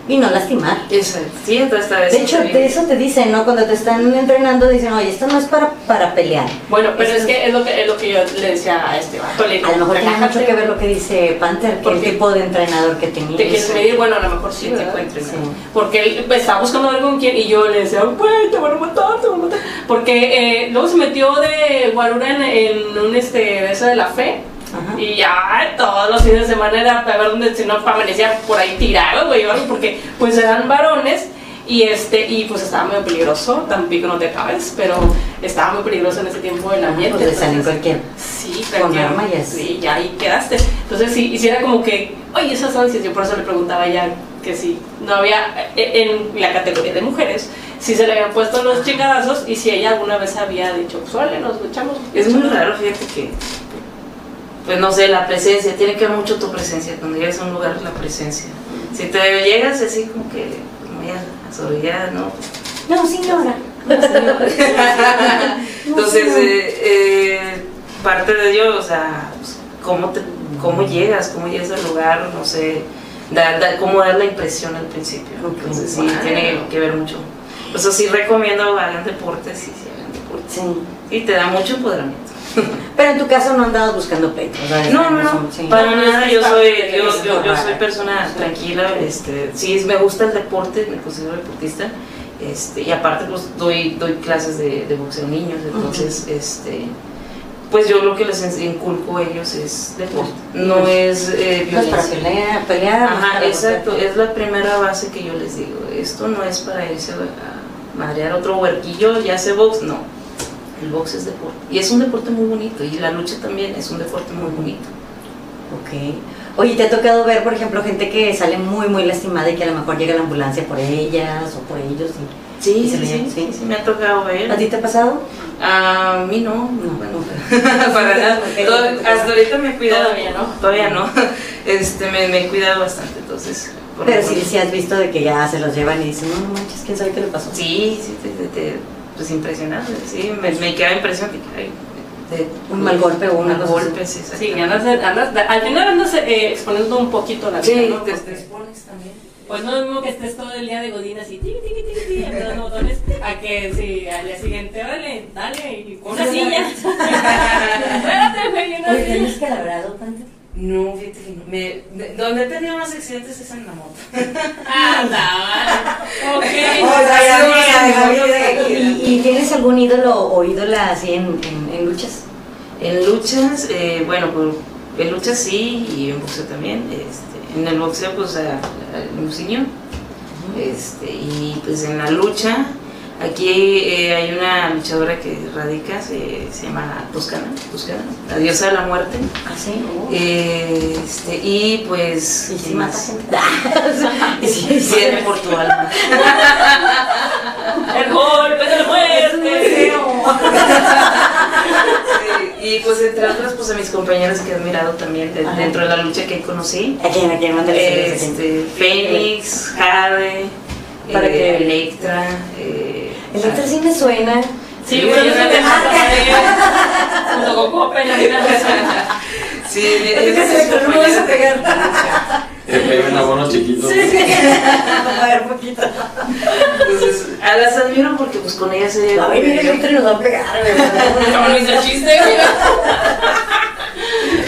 Y no lastimar. Exacto. Sí, entonces esta vez. De hecho, de eso te dicen, ¿no? Cuando te están entrenando, dicen, oye, esto no es para, para pelear. Bueno, pero es que es lo que, es lo que yo le decía a este. Le A lo mejor tiene "Relájate, mucho que ver lo que dice Panther, que ¿Por el qué? tipo de entrenador que tenía. ¿Te quieres medir? Bueno, a lo mejor sí, Sí, te entrenar. Sí. Porque él pues, estaba buscando ver con quién y yo le decía, güey, te van a matar, te van a matar. Porque eh, luego se metió de guarura en, en un este, eso de la fe. Ajá. Y ya todos los fines de semana era para ver dónde si no amanecía por ahí tirado, güey, porque pues eran varones y este y pues estaba muy peligroso, tampoco no te acabes, pero estaba muy peligroso en ese tiempo el ambiente. pues salen entonces- cualquiera. Sí, Con cualquier- arma es- Sí, ya ahí quedaste. Entonces, sí, hiciera como que, oye, esas ansias, yo por eso le preguntaba ya que si no había, eh, en la categoría de mujeres, si se le habían puesto los chingadazos y si ella alguna vez había dicho, pues órale, nos luchamos. Es muy raro, fíjate que, pues no sé, la presencia, tiene que ver mucho tu presencia. Cuando llegas a un lugar, la presencia. Si te llegas así como que, muy asorbillada, ¿no? No, señora. Entonces, No, eh, eh, parte de ello, o sea, pues, cómo, te, cómo llegas, cómo llegas al lugar, no sé, dar, dar- cómo dar la impresión al principio. Entonces, sí, tiene que ver mucho. Por eso sí recomiendo hagan deportes, sí, sí, hagan deportes. Sí. Sí, te da mucho empoderamiento. Pero en tu caso no andabas buscando pleito. o sea, No, no, no, sí. para No, nada, yo soy, yo, yo, yo soy persona tranquila, este, sí, me gusta el deporte, me considero deportista, este, y aparte pues doy, doy clases de, de boxeo a niños, entonces, este, pues yo lo que les inculco a ellos es deporte, no es eh, No es para violencia. pelear, pelear. Ajá, para exacto, es la primera base que yo les digo, esto no es para irse a madrear otro huerquillo, ya sé box, no, el box es deporte, y es un deporte muy bonito, y la lucha también es un deporte muy bonito. Ok. Oye, ¿te ha tocado ver, por ejemplo, gente que sale muy, muy lastimada y que a lo mejor llega la ambulancia por ellas o por ellos? y- Sí, ¿Y sí, sí, sí? sí, me ha tocado ver. ¿A ti te ha pasado? A mí no, No. bueno, para nada. Hasta ahorita me he cuidado. Todavía no. Todavía no. Este, me, me he cuidado bastante, entonces. Pero sí, sí has visto de que ya se los llevan y dicen, no, no manches, ¿quién sabe qué le pasó? Sí, sí, te, te- te- pues impresionante, sí, me, me queda impresión de que hay de- Un mal golpe o una un cosa golpe, sí, Sí, exactamente. andas, andas, al final andas eh, exponiendo un poquito la vida, Sí, ¿no? te, Porque, te expones también. Pues no es mismo que estés todo el día de godín así, apretando botones, a que si al día siguiente, órale, dale, y con una silla. Espérate, güey, una Oye, silla. ¿tienes? No, fíjate que no. Me, de- donde he tenido más accidentes es en la moto. Anda, vale. Ok. ¿Y, y tienes algún ídolo o ídola así en, en, en luchas? En luchas, eh, bueno, pues, en luchas sí y en boxeo también. Este, en el boxeo, pues a, a. Este, y pues en la lucha, aquí eh, hay una luchadora que radica, se, se llama Toscana, Toscana, la diosa de la muerte. ¿Ah, sí? Eh, este, y pues. ¿Y si ¿quién mata más? Sí, Viene por tu alma. El golpe de la muerte. Sí, y pues entre otras, pues a mis compañeros que he admirado también de- dentro de la lucha que conocí. ¿A quién? ¿a quién? Este, Fénix, Jade, Para eh, que- Electra. Eh, El otro sí me suena. Sí, güey, yo de Marta Junto con Copa en la vida. Sí, Es que se me no me vas a pegar. Que peguen abonos chiquitos. Sí, sí. A ver, poquito. Entonces, a las admiro porque pues con ellas he Ay, mira, el otro nos va a pegar. Como lo hizo chiste, güey.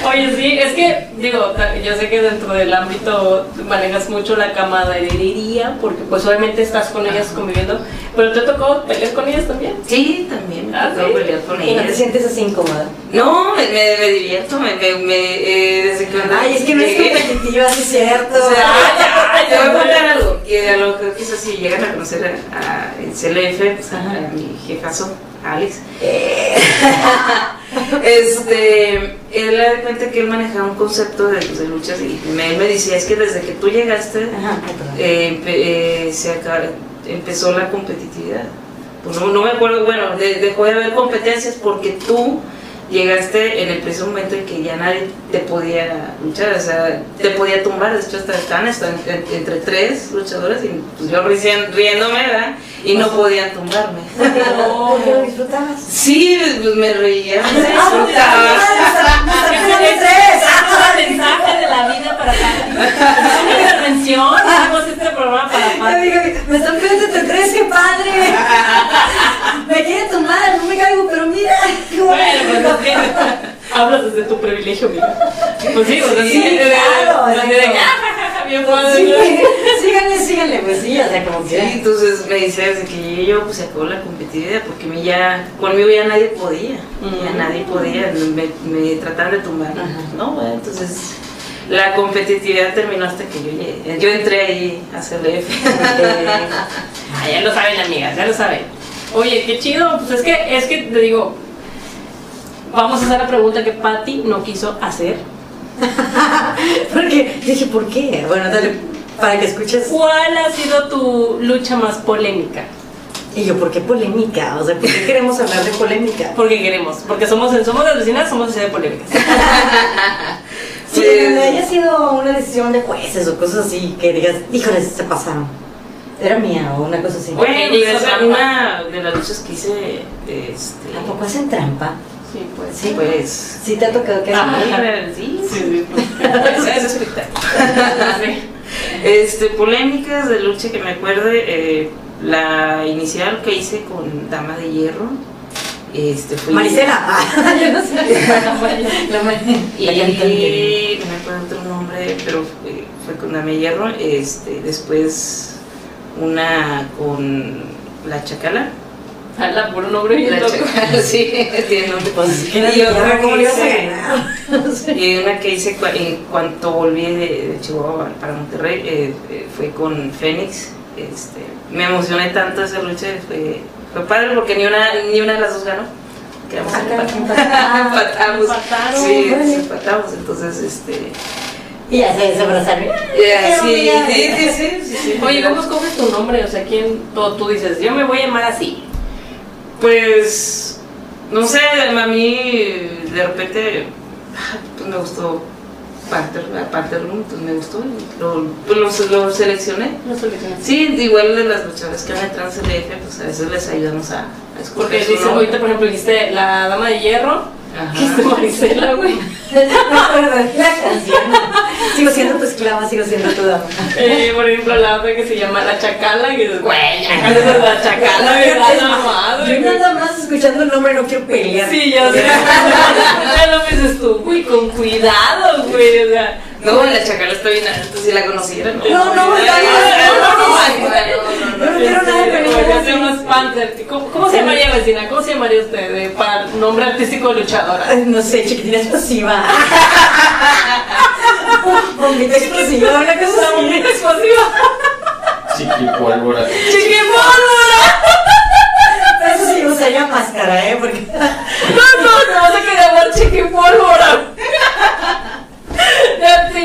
Oye, sí, es que digo, yo sé que dentro del ámbito manejas mucho la camaradería, porque pues obviamente estás con ellas conviviendo, pero te tocó pelear con ellas también. Sí, también me Ah, tocó ¿sí? pelear con ¿Y no te ellas. sientes así incómoda? No, me, me, me divierto, me, me, me, eh, desde que Ay, es que no es competitiva, sí es cierto. O sea, te voy a contar algo, que a lo que quizás si llegan a conocer a, a el CLF, pues a, a mi jefazo, Alex. este, él da cuenta que él manejaba un concepto de, pues, de luchas y me, él me decía, es que desde que tú llegaste, Ajá, eh, empe- eh, se acaba- empezó la competitividad. Pues no, no me acuerdo, bueno, de- dejó de haber competencias porque tú llegaste en el preciso momento en que ya nadie te podía luchar, o sea, te podía tumbar, de hecho hasta en- entre tres luchadores y pues yo recién riéndome, ¿verdad? Y no podían tumbarme. ¿Por qué lo disfrutabas? Sí, pues me reía, me disfrutaba. Esa es el mensaje de la vida para Pati. Es una intervención. Hacemos este programa para Ay, Pati. amiga, Me están pidiendo entre tres, qué padre. Me quieren tomar, no me caigo, pero mira. Bueno, pues hablas desde tu privilegio, mira. Pues sí, pues así claro, de-. Bien padre. Sí, síganle, síganle, pues sí, o sea, como Sí, entonces me dice desde que llegué yo, pues se acabó la competitividad, porque mí ya, conmigo ya nadie podía, ya nadie podía, me, me trataban de tumbar, Ajá. ¿no? Bueno, entonces la competitividad terminó hasta que yo llegué, yo entré ahí a CLF. Ah, ya lo saben, amigas, ya lo saben. Oye, qué chido. Pues es que, es que te digo, vamos a hacer la pregunta que Patty no quiso hacer. Porque dije, ¿por qué? Bueno, dale, para que escuches. ¿Cuál ha sido tu lucha más polémica? Y yo, ¿por qué polémica? O sea, ¿por qué queremos hablar de polémica? Porque queremos, porque somos, somos las vecinas, somos de polémicas. Sí, Pues- donde haya sido una decisión de jueces o cosas así, que digas, híjoles, se pasaron. Era mía o una cosa así. Bueno, esa- trampa. una de las luchas que hice, este, ¿A poco hacen trampa? Sí, pues. Sí. pues... Sí, te ha tocado que hacen. Sí, Sí, sí, pues. Ese es espectáculo. Este, polémicas de lucha que me acuerde, eh, la inicial que hice con Dama de Hierro, este, fue... Marisela. Ah, yo no sé. Y cantante. no me acuerdo otro nombre, pero fue, fue con Dama de Hierro, este, después una con La Chacala. Hala, por un nombre bien La loco. Sí, tiene nombre. Pues, ¿qué era Y otra que hice-? Y una que hice cua- en cuanto volví de, de Chihuahua para Monterrey eh, eh, fue con Fénix. Este, me emocioné tanto esa lucha, fue, fue padre porque ni una, ni una de las dos ganó. Quedamos Ah, empatados. empatamos. Empataron, Sí, empatamos. Entonces, este. Y ya se desabrazaron. sí, sí, sí, sí, sí. Oye, ¿cómo escoges tu nombre? O sea, ¿quién? Tú, tú dices, yo me voy a llamar así. Pues, no sé, a mí de repente, pues me gustó Panther, Panther Room, pues me gustó, y lo, pues lo, lo seleccioné. No solucionas. Sí, igual de las luchadoras que van entrando en CLF, pues a veces les ayudamos a, a escoger Porque dice, ahorita, por ejemplo, dijiste la dama de hierro, Ajá. que es de Marisela, güey. La canción. Sigo siendo tu esclava, sigo siendo tu dama. Eh, por ejemplo, la otra que se llama La Chacala, que dices, güey, esa es la Chacala, ¿verdad? Madre, Yo nada más escuchando el nombre no quiero pelear. Sí, ya sé. Ya lo dices tú, güey, con cuidado, güey, o sea. No, la chacala está bien alta, si la conociera, ¿no? No, no, está bien, no, no, no, no, no, quiero nada de Este, hacemos Panther. ¿Cómo, se llamaría, vecina? ¿Cómo se llamaría usted de, para nombre artístico de luchadora? No sé, chiquitina explosiva. Bombita explosiva, una cosa bonita explosiva. Chiquipólvora. ¡Chiquipólvora! Eso sí usaría máscara, ¿eh? Porque. No, no, te vas a querer llamar chiquipólvora. Le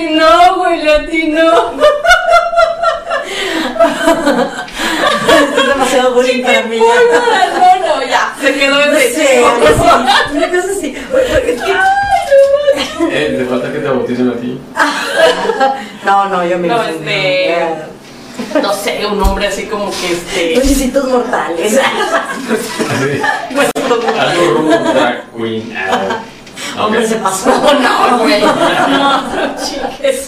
le atinó. Esto es demasiado bullying para mí. No, no, ya. Se quedó No ese sé, una cosa así. Eh, te falta que te bauticen a ti. No, no, yo me No, este- No sé, un nombre así como que este. Luchicitos mortales. Así. Pues, Algo rudo, drag queen. Hombre, se pasó. no, güey. No, no chiques.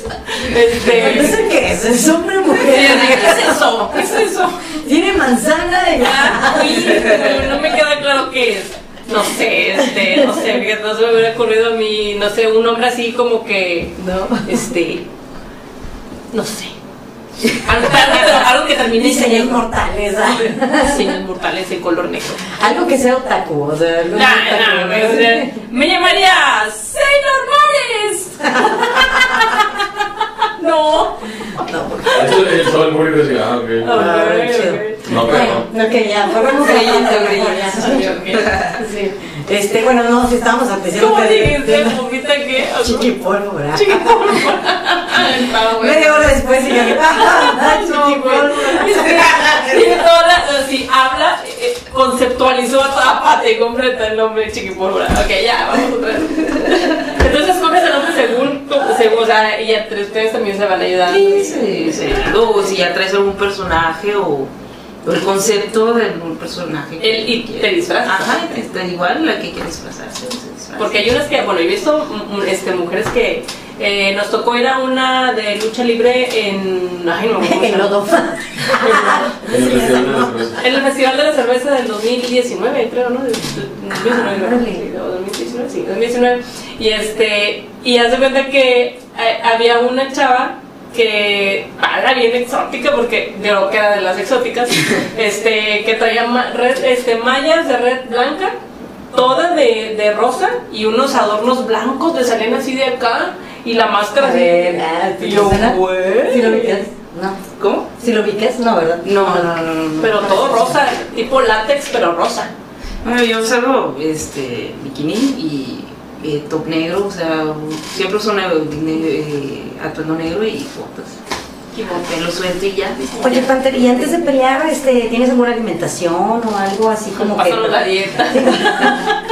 Este. sé qué es, es hombre o ¿Qué mujer. es eso? ¿Qué es eso? Tiene manzana y. Ah, no me queda claro qué es. No sé, este, no sé, fíjate, no se me hubiera ocurrido a mí, no sé, un nombre así como que, No. este, no sé. Algo, algo- algo que termine Diseños mortales. ¿ah? Diseños mortales en color negro. Algo que sea otaku, o sea, algo Nah, otaku, nah, ¿no? sea, me llamaría Sailor Mares. no. No, porque- Esto es todo el público ah, ok. Ah. No, pero Bueno, ok, ya, ya. Sí. Este, bueno, no, si estábamos diciendo ¿Cómo dijiste? ¿Poquita qué? Chiquipólvora. Estaba bueno. Media hora después y yo, ah, chiquipólvora. Y toda, si habla, eh, conceptualizó a toda parte completa el nombre de Chiquipólvora. Ok, ya, vamos otra vez. Entonces coges el nombre según, según, o sea, y entre ustedes también se van ayudando. Sí, sí, sí. O si ya traes algún personaje o el concepto de algún personaje. que El- y quieres. te disfrazas. Ajá, te- igual la que quiere disfrazarse. se disfraza. Porque hay unas que, bueno, he visto mm, este, mujeres que eh, nos tocó ir a una de lucha libre en. Ay, no En llama. lodo. en el festival de la cerveza. En el Festival de la Cerveza del 2019, creo, ¿no? Del- del 2019, Órale. sí, o 2019, sí, 2019. Y este, y haz de cuenta que eh, había una chava que era bien exótica porque de lo que era de las exóticas, este, que traía ma- red, este, mallas de red blanca, toda de, de rosa y unos adornos blancos le salían así de acá y la máscara A ver, ah, ¿te Y yo, güey. ¿Sí lo ubicas? No. ¿Cómo? ¿Sí lo ubicas? No, ¿verdad? No, no, no, no. no. Pero todo rosa, tipo látex, pero rosa. Bueno, yo uso este bikini y eh, top negro, o sea, siempre uso ne- ne- eh, atuendo negro y fotos. Y Como pelo suelto y ya. Oye, Panther, ¿y antes de pelear, este, tienes alguna alimentación o algo así como que... Pásanos la dieta.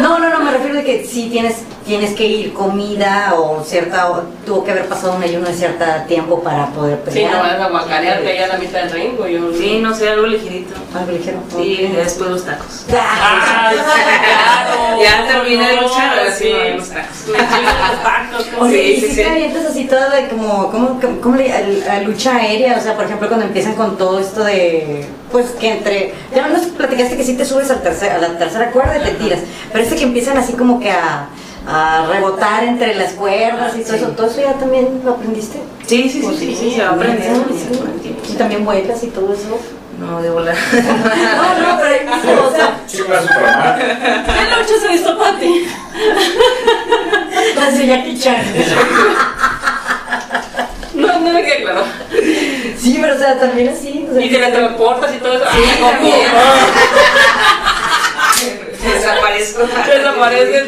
No, no, no, me refiero de que sí tienes, tienes que ir comida o cierta, o tuvo que haber pasado un ayuno de cierto tiempo para poder Sí, pelear. no vas a guacarearte ahí a la mitad del ring, güey. yo- Sí, no sé, algo ligerito. Algo ligero. Sí, ok. ya después los tacos. Ah, claro. Ya terminé de No, luchar, ahora sí sí. los tacos. Los tacos. ¿cómo Oye, se y sí, si sí. te avientas así toda de como, ¿cómo, cómo, cómo le, a, a lucha aérea? O sea, por ejemplo, cuando empiezan con todo esto de, pues que entre, ya no nos platicaste que sí te subes al tercer, a la tercera cuerda y te tiras, pero este que empiezan así como que a, a rebotar entre las cuerdas y todo eso, ¿todo eso ya también lo aprendiste? Sí, sí, sí, sí, sí, se va aprendiendo. Ya. Y también vuelas y todo eso. No, de volar. No, no, pero ahí mismo, o sea, Chica Superman. ¿Qué lucha se visto para ti? la de Jackie Chan. No, no me queda claro. Sí, pero o sea, también así. o sea, Y te la transportas y todo eso. Sí, Ah, también. Desaparezco. Desapareces.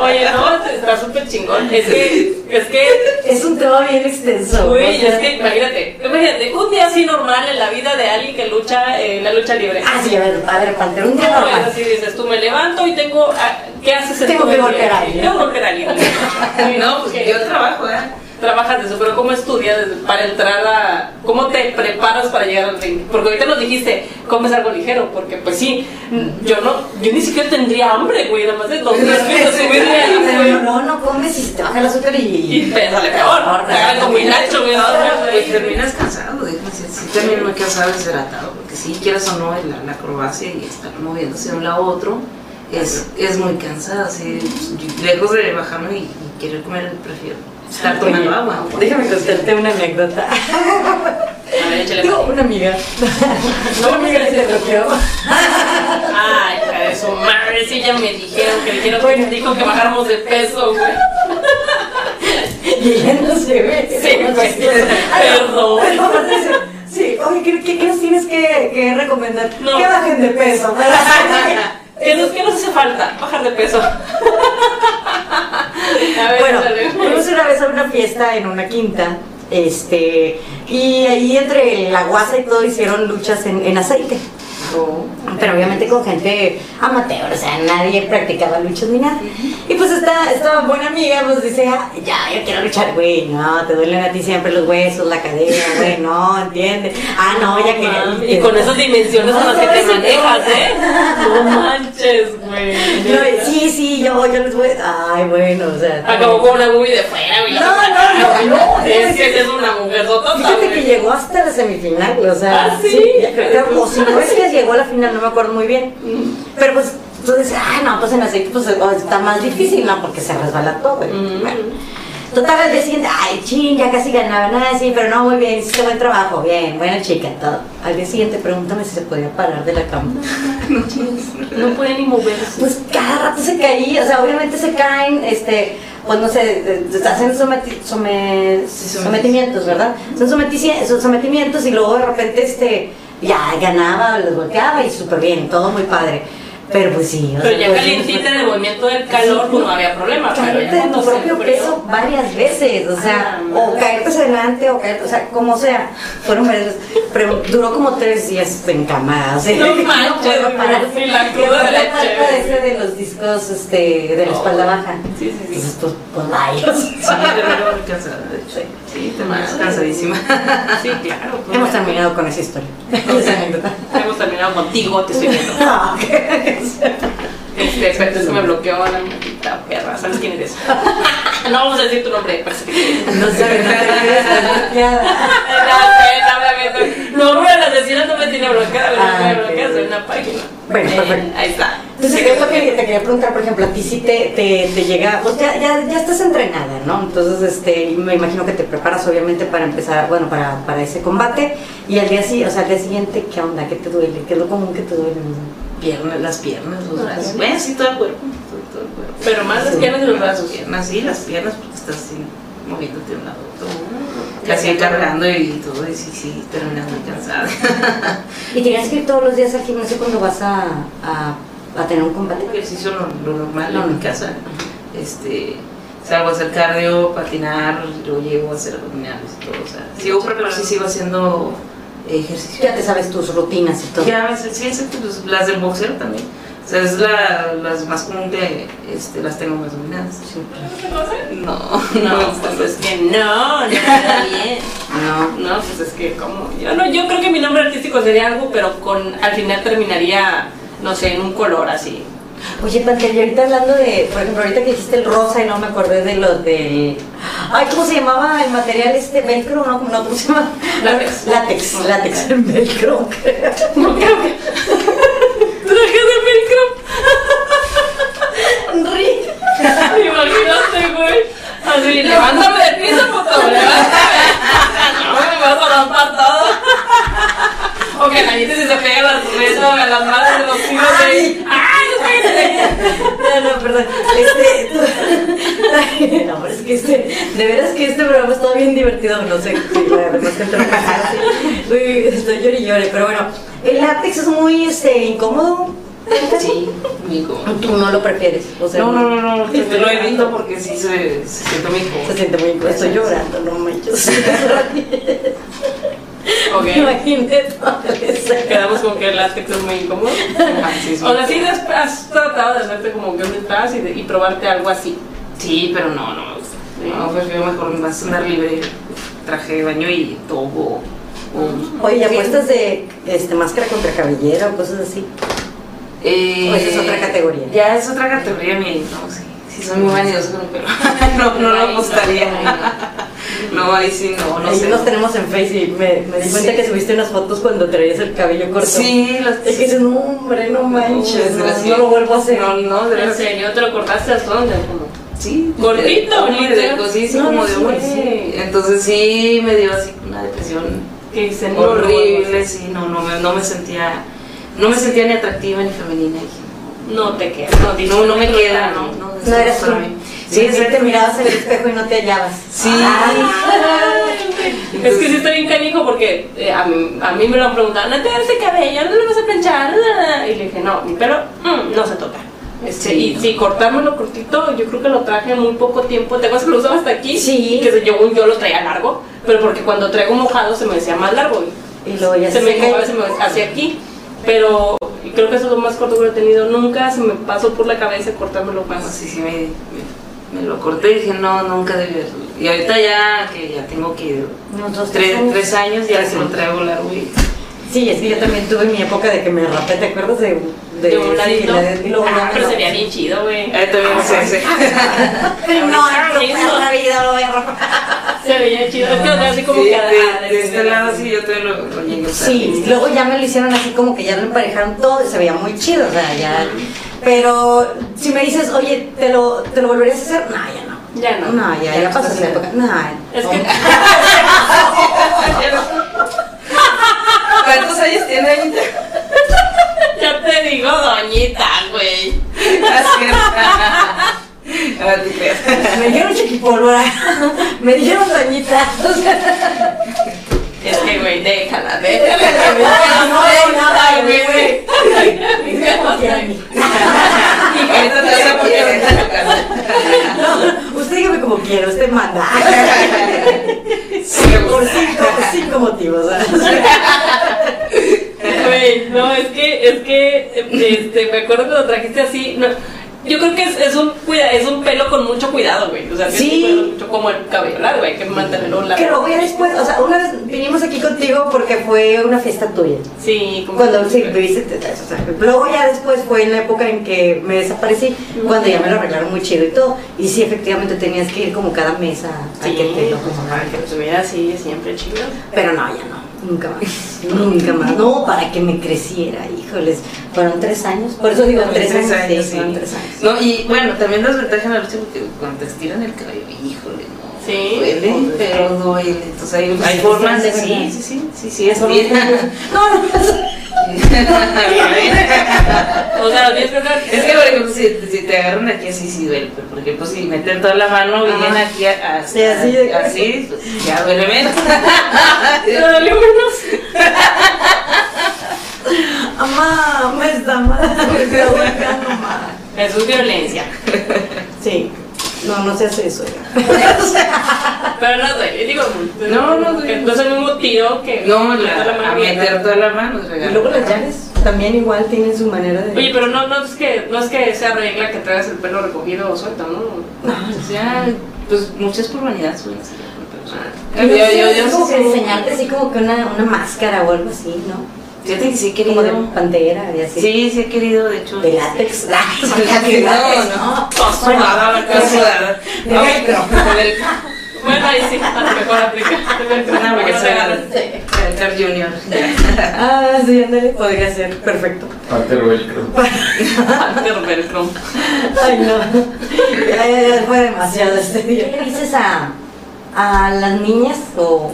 Oye, no, está súper chingón. Es que, es que Es un tema bien extenso. Güey, o sea. es que imagínate, imagínate, un día así normal en la vida de alguien que lucha en la lucha libre. Ah, sí, a ver, a ver, Panther, un día No, normal. así dices, tú me levanto y tengo, ah, ¿qué haces en Tengo que golpear a alguien. Tengo que golpear a alguien. No, pues yo trabajo, ¿eh? Trabajas de eso, pero ¿cómo estudias para entrar a... ¿Cómo te preparas para llegar al ring? Porque ahorita nos dijiste, comes algo ligero, porque pues sí, yo no, yo ni siquiera tendría hambre, güey, nada más de dos subirme Pero no, no comes y se te baja el azúcar Y y... te sale peor, te hagan como hilacho, güey. no, Pues güey. terminas cansado, déjame decir, sí termino muy cansado, deshidratado, porque si quieres o no, la, la acrobacia y estar moviéndose de un lado a otro es, es muy cansado, así, lejos de bajarme y, y querer comer, prefiero estar tomando Oye, agua. Déjame contarte una anécdota. A ver, échale Digo, una amiga. Una amiga que te bloqueó. Ay, hija de su madre, sí, ya me dijeron que dijeron que dijo que bajáramos de peso, güey. Y ella no se ve. Sí, güey. Perdón. Sí, oye, ¿qué, qué, qué nos tienes que, que recomendar? No. Que bajen de peso. ¿Qué nos, qué nos hace falta? Bajar de peso. Ver, Bueno, fuimos una vez a una fiesta en una quinta, este, y ahí entre la guasa y todo hicieron luchas en, en aceite. Pero obviamente con gente amateur, o sea, nadie practicaba luchas ni nada. Y pues esta, esta buena amiga pues dice, "Ah, ya, yo quiero luchar, güey, no, te duelen a ti siempre los huesos, la cadera, güey, no, entiende. Ah, no, ya quería. Y con esas dimensiones con las que te manejas, ¿eh? No manches, güey. Sí, sí, yo, yo les voy. Ay, bueno, o sea. Acabó con una movie de fuera, güey. No, no, no, no. Es que es una mujer Fíjate que llegó hasta la semifinal, o sea, ¿Ah, sí? o si no es que llegó a la final, no me acuerdo muy bien. Pero pues tú dices, ah, no, pues en aceite pues está más difícil, ¿no? Porque se resbala todo. bueno. Total, al día siguiente, ay, ching, ya casi ganaba nada, sí, pero no, muy bien, hiciste buen trabajo, bien, buena chica, todo. Al día siguiente, pregúntame si se podía parar de la cama. No puede ni moverse. Pues cada rato se caía, o sea, obviamente se caen, este, pues no sé, hacen someti- some- sometimientos, ¿verdad? Son sometimientos y luego de repente, este, ya ganaba, los golpeaba y súper bien, todo muy padre. Pero pues sí, o Pero sea, ya pues, calientita en el movimiento del calor, pues no había problema. Caerte de tu propio peso varias veces, o sea, Ah, o caerte hacia adelante o caerte, o sea, como sea, fueron varias veces, pero duró como tres días en cama, o sea, No que manches, puedo parar. ni la cruda de la ese de los discos, este, de la espalda baja. Sí, sí, sí. Entonces, pues, pues, vaya. Sí, te veo cansada, de hecho. Sí, te veo cansadísima. Sí, claro. pues, Hemos terminado con esa historia. Hemos terminado contigo, te estoy viendo. Ok. Este, espérate, es que me bloqueó la maldita perra. ¿Sabes quién eres? No vamos a decir tu nombre, parece que No sabes, no te quedes bloqueada. No, bueno, las vecinas no me tiene bloqueada, pero Ah, no me una página. Bueno, Eh, perfecto. Ahí está. Entonces, es lo que te quería preguntar, por ejemplo, a ti sí te, te, te llega, pues ya, ya, ya estás entrenada, ¿no? Entonces, este, me imagino que te preparas obviamente para empezar, bueno, para, para ese combate, y al día, sí- o sea, al día siguiente, ¿qué onda? ¿Qué te duele? ¿Qué es lo común que te duele? Piernas, las piernas, los brazos. Bueno, sí, todo el cuerpo. Todo, todo el cuerpo. Pero más las piernas y los brazos. Las piernas, sí, las piernas, porque estás así moviéndote de un lado a otro. Casi cargando y todo, y sí, sí, terminas muy cansada. ¿Y tienes que ir todos los días al gimnasio cuando vas a, a, a tener un combate? ejercicio lo, lo normal No, en mi casa. Este, salgo a hacer cardio, patinar, luego llego a hacer abdominales y todo. O sea, sigo, pero sí sigo haciendo ejercicio. Ya te sabes tus rutinas y todo. Ya, sí, exacto, pues, las del boxeo también. O sea, es la, las más común que este, las tengo más dominadas. No, No, pues es que no, no está bien. No, no, pues es que como. Yo no, yo creo que mi nombre artístico sería algo, pero con al final terminaría, no sé, en un color así. Oye, Pantel, y ahorita hablando de, por ejemplo, ahorita que dijiste el rosa y no me acordé de los del... Ay, ¿cómo se llamaba el material este? ¿Velcro? No, no ¿cómo se llama? Látex. Látex, látex, velcro. No creo que. Traje de velcro. Imagínate, güey. Así, levántame del piso, puto, levántame. No me vas a romper todo. O que la gente se pega las besos a las manos de los hijos de ahí. ¡Ay, no! No, no, perdón. Este, tú- no, pero es que este, de veras que este programa está bien divertido, no sé si la demás gente lo pasa. Uy, estoy llori y llore, pero bueno, el látex es muy este, incómodo. Sí, muy incómodo. Tú no lo prefieres, o sea, No, no, no, no, te lo evito porque sí se, se siente muy incómodo. Se siente muy incómodo. Estoy llorando, no manches. Ok. Imagínate. Quedamos con que el látex es muy incómodo. Ajá, sí, sí. O sea, sí has, has tratado de hacerte como que un disfraz y, de- y probarte algo así. Sí, pero no, no me gusta. No, prefiero mejor más andar libre, traje de baño y todo. O, Oye, ¿y apuestas de este, máscara contra cabellera o cosas así? Eh, ¿O esa es otra categoría? Ya es otra categoría, mi. No, sí. Sí, soy muy vanidosa, pero no, no lo apostaría. No, ahí sí, no, no Ahí sé. nos tenemos en Face y me, me di cuenta Sí. que subiste unas fotos cuando traías el cabello corto. Sí, las. Es que dices, no, hombre, no manches, no, desgraciado. no lo vuelvo a hacer. No, no, de ¿En serio? ¿Te lo cortaste hasta dónde? Sí. Gordito, bonito. de- Sí, sí, No, como no de hombre, sí. Entonces sí me dio así una depresión Que dice, no lo vuelvo a horrible, sí, no, no me, no me sentía. No me sentía ni atractiva ni femenina. Dije, No te queda. No, No, no me queda, ¿no? no, no, No eres para tú. mí. Sí, sí, te exactamente. mirabas en el espejo y no te hallabas. Sí. Es que sí estoy bien canijo porque eh, a, mí, a mí me lo han preguntado, ¿no te das ese cabello? ¿No lo vas a planchar? Y le dije, no, mi pelo mm, no se toca. Este, Sí, y no. si cortármelo cortito, yo creo que lo traje muy poco tiempo. Tengo que lo usaba hasta aquí. Sí. Que yo, yo lo traía largo, pero porque cuando traigo mojado se me decía más largo. y Y luego ya se me se me hacía aquí. Pero y creo que eso es lo más corto que he tenido. Nunca se me pasó por la cabeza cortármelo más. sí, sí, me, me, me lo corté y dije, no, nunca debí hacerlo. Y ahorita ya, que ya tengo que Unos dos, tres, años. tres años, ya se lo traigo largo y... Sí, es que yo también tuve mi época de que me rapé, ¿te acuerdas de, de, De un ladito. sí, de- ya Ah, me pero lo- sería bien chido, güey. Eh, también sí, sí. Pero no, no, no, la vida lo voy a romper. Se veía chido. Es que o sea, así como Sí, que. de, de- de este lado sí, yo también lo, lo llegué a usar. Sí, luego ya me lo hicieron así como que ya lo emparejaron todo y se veía muy chido, o sea, ya. Pero si me dices, oye, ¿te lo, te lo volverías a hacer? No, ya no. Ya no. No, ya, Ya ya no pasó esa época. No, Es que. ¿Cuántos años tiene? Ya te digo, doñita, güey. Así es. Me dijeron chiquipólvora, me dijeron doñita. Es que, güey, déjala, déjala. No, no, no, nada, güey. Ahorita te vas a poner No, usted dígame como quiera, usted manda. Sí, Por cinco, cinco motivos. Güey, no, es que, es que, este, me acuerdo cuando trajiste así, no, yo creo que es, es un es un pelo con mucho cuidado, güey, o sea, que Sí. es un pelo mucho como el cabello largo, güey, hay que mantenerlo largo. Que luego ya después, o sea, una vez vinimos aquí contigo porque fue una fiesta tuya. Sí, como Cuando sí, viviste, te- o sea, luego ya después fue en la época en que me desaparecí, cuando ya me lo arreglaron muy chido y todo. Y sí, efectivamente tenías que ir como cada mes a, a Sí, que te lo pues, para que viera así, siempre chido. Pero no, ya no. Nunca más. Nunca más. No, para que me creciera, híjoles. Fueron tres años. Por eso digo tres, años. sí. fueron tres años. No, y bueno, también las ventajas en la lucha porque cuando te estiran el cabello, híjole, no. Sí. Duele, pero duele. Entonces hay, hay formas de. Sí, sí, sí, sí, sí, es bien. No, no, O sea. Es que, por ejemplo, si, si te agarran aquí así, sí duele. Pero, por ejemplo, si meten toda la mano bien Ajá. aquí, a- Sí, así de- así, pues, ya duele menos. Dolió menos. Mamá, me está mal. Me está golpeando mal. Eso es violencia. Sí. No, no se hace eso ya. Pero no duele, digo, No, no duele. No es el mismo tiro que. No, meter la, mano a meter toda la mano. Y luego las llaves también igual tienen su manera de. Oye, pero no, no es que no es que sea regla que traigas el pelo recogido o suelto, ¿no? O sea, pues muchas por vanidad suelen ser. Yo, Yo, yo, yo, es como sí, que sí. enseñarte así como que una, una máscara o algo así, ¿no? Fíjate que sí he Como querido. de pantera y así. Sí, sí he querido, de hecho. De látex. No, no. Sudada. De velcro. De velcro. Bueno, ahí sí, a lo mejor aplica. Una no Carter Junior. Ah, sí, ándale, podría ser. Perfecto. Parte del velcro. Pero velcro. Ay, no. Ya, ya, ya fue demasiado este día. ¿Qué le dices a, a las niñas? O.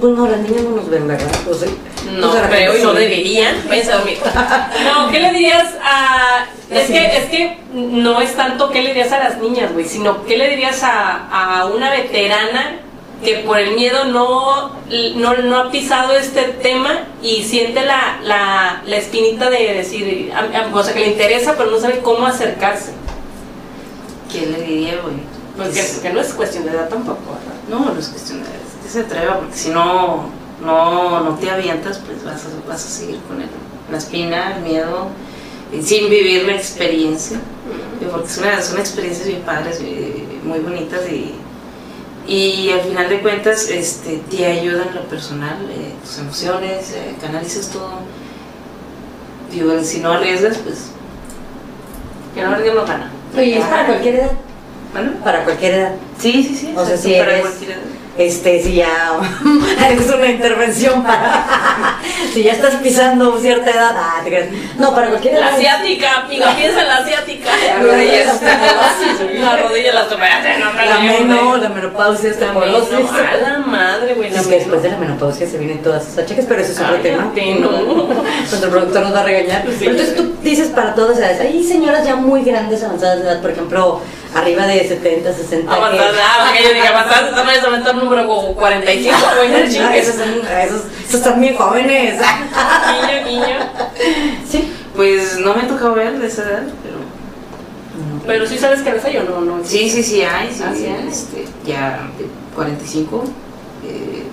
Pues no, las niñas no nos ven, ¿verdad? O sí. No Pues creo y no deberían. Váyanse a dormir. No, ¿qué le dirías a.? Es Sí. que, es que no es tanto qué le dirías a las niñas, güey, sino qué le dirías a, a una veterana que por el miedo no, no, no ha pisado este tema y siente la, la, la espinita de decir, a- a- o sea, que le interesa, pero no sabe cómo acercarse. ¿Quién le diría, güey? Porque, Pues, porque no es cuestión de edad tampoco, ¿verdad? No, no es cuestión de que se atreva, porque si no, no, no te avientas, pues vas a, vas a seguir con el, la espina, el miedo, y sin vivir la experiencia. Porque una- son experiencias bien padres, eh, muy bonitas y, y al final de cuentas este, te ayuda en lo personal, eh, tus emociones, eh, canalizas todo. Digo, si no arriesgas, pues, Que no alguien lo gana. Oye, es para cualquier edad. bueno. Para cualquier edad. Sí, sí, sí. O sea, exacto, si para eres- cualquier edad. Este, si ya es una intervención para. si ya estás pisando cierta edad. Ah. No, para cualquier La asiática, amiga, piensa en la asiática. La rodilla no me La dio, meno, la menopausia, La polosis. meno, a la madre, güey. la Es que después de la menopausia se vienen todas esas achaques, pero eso es otro tema. Nuestro productor nos va a regañar. Entonces tú dices para todas edades. Hay señoras ya muy grandes, avanzadas de edad, por ejemplo, arriba de 70, 60. que- Avanzada, ah, ok, yo dije, esta vez aumentar el número como 45, güey, no Ah, esos, son, esos, esos están bien jóvenes. Guiño, guiño. Sí. Pues no me ha tocado ver de esa edad, pero Pero sí sabes que eres ahí o no, no. sí, sí, sí hay, sí, Ah, ¿sí hay? este, ya de 45, eh,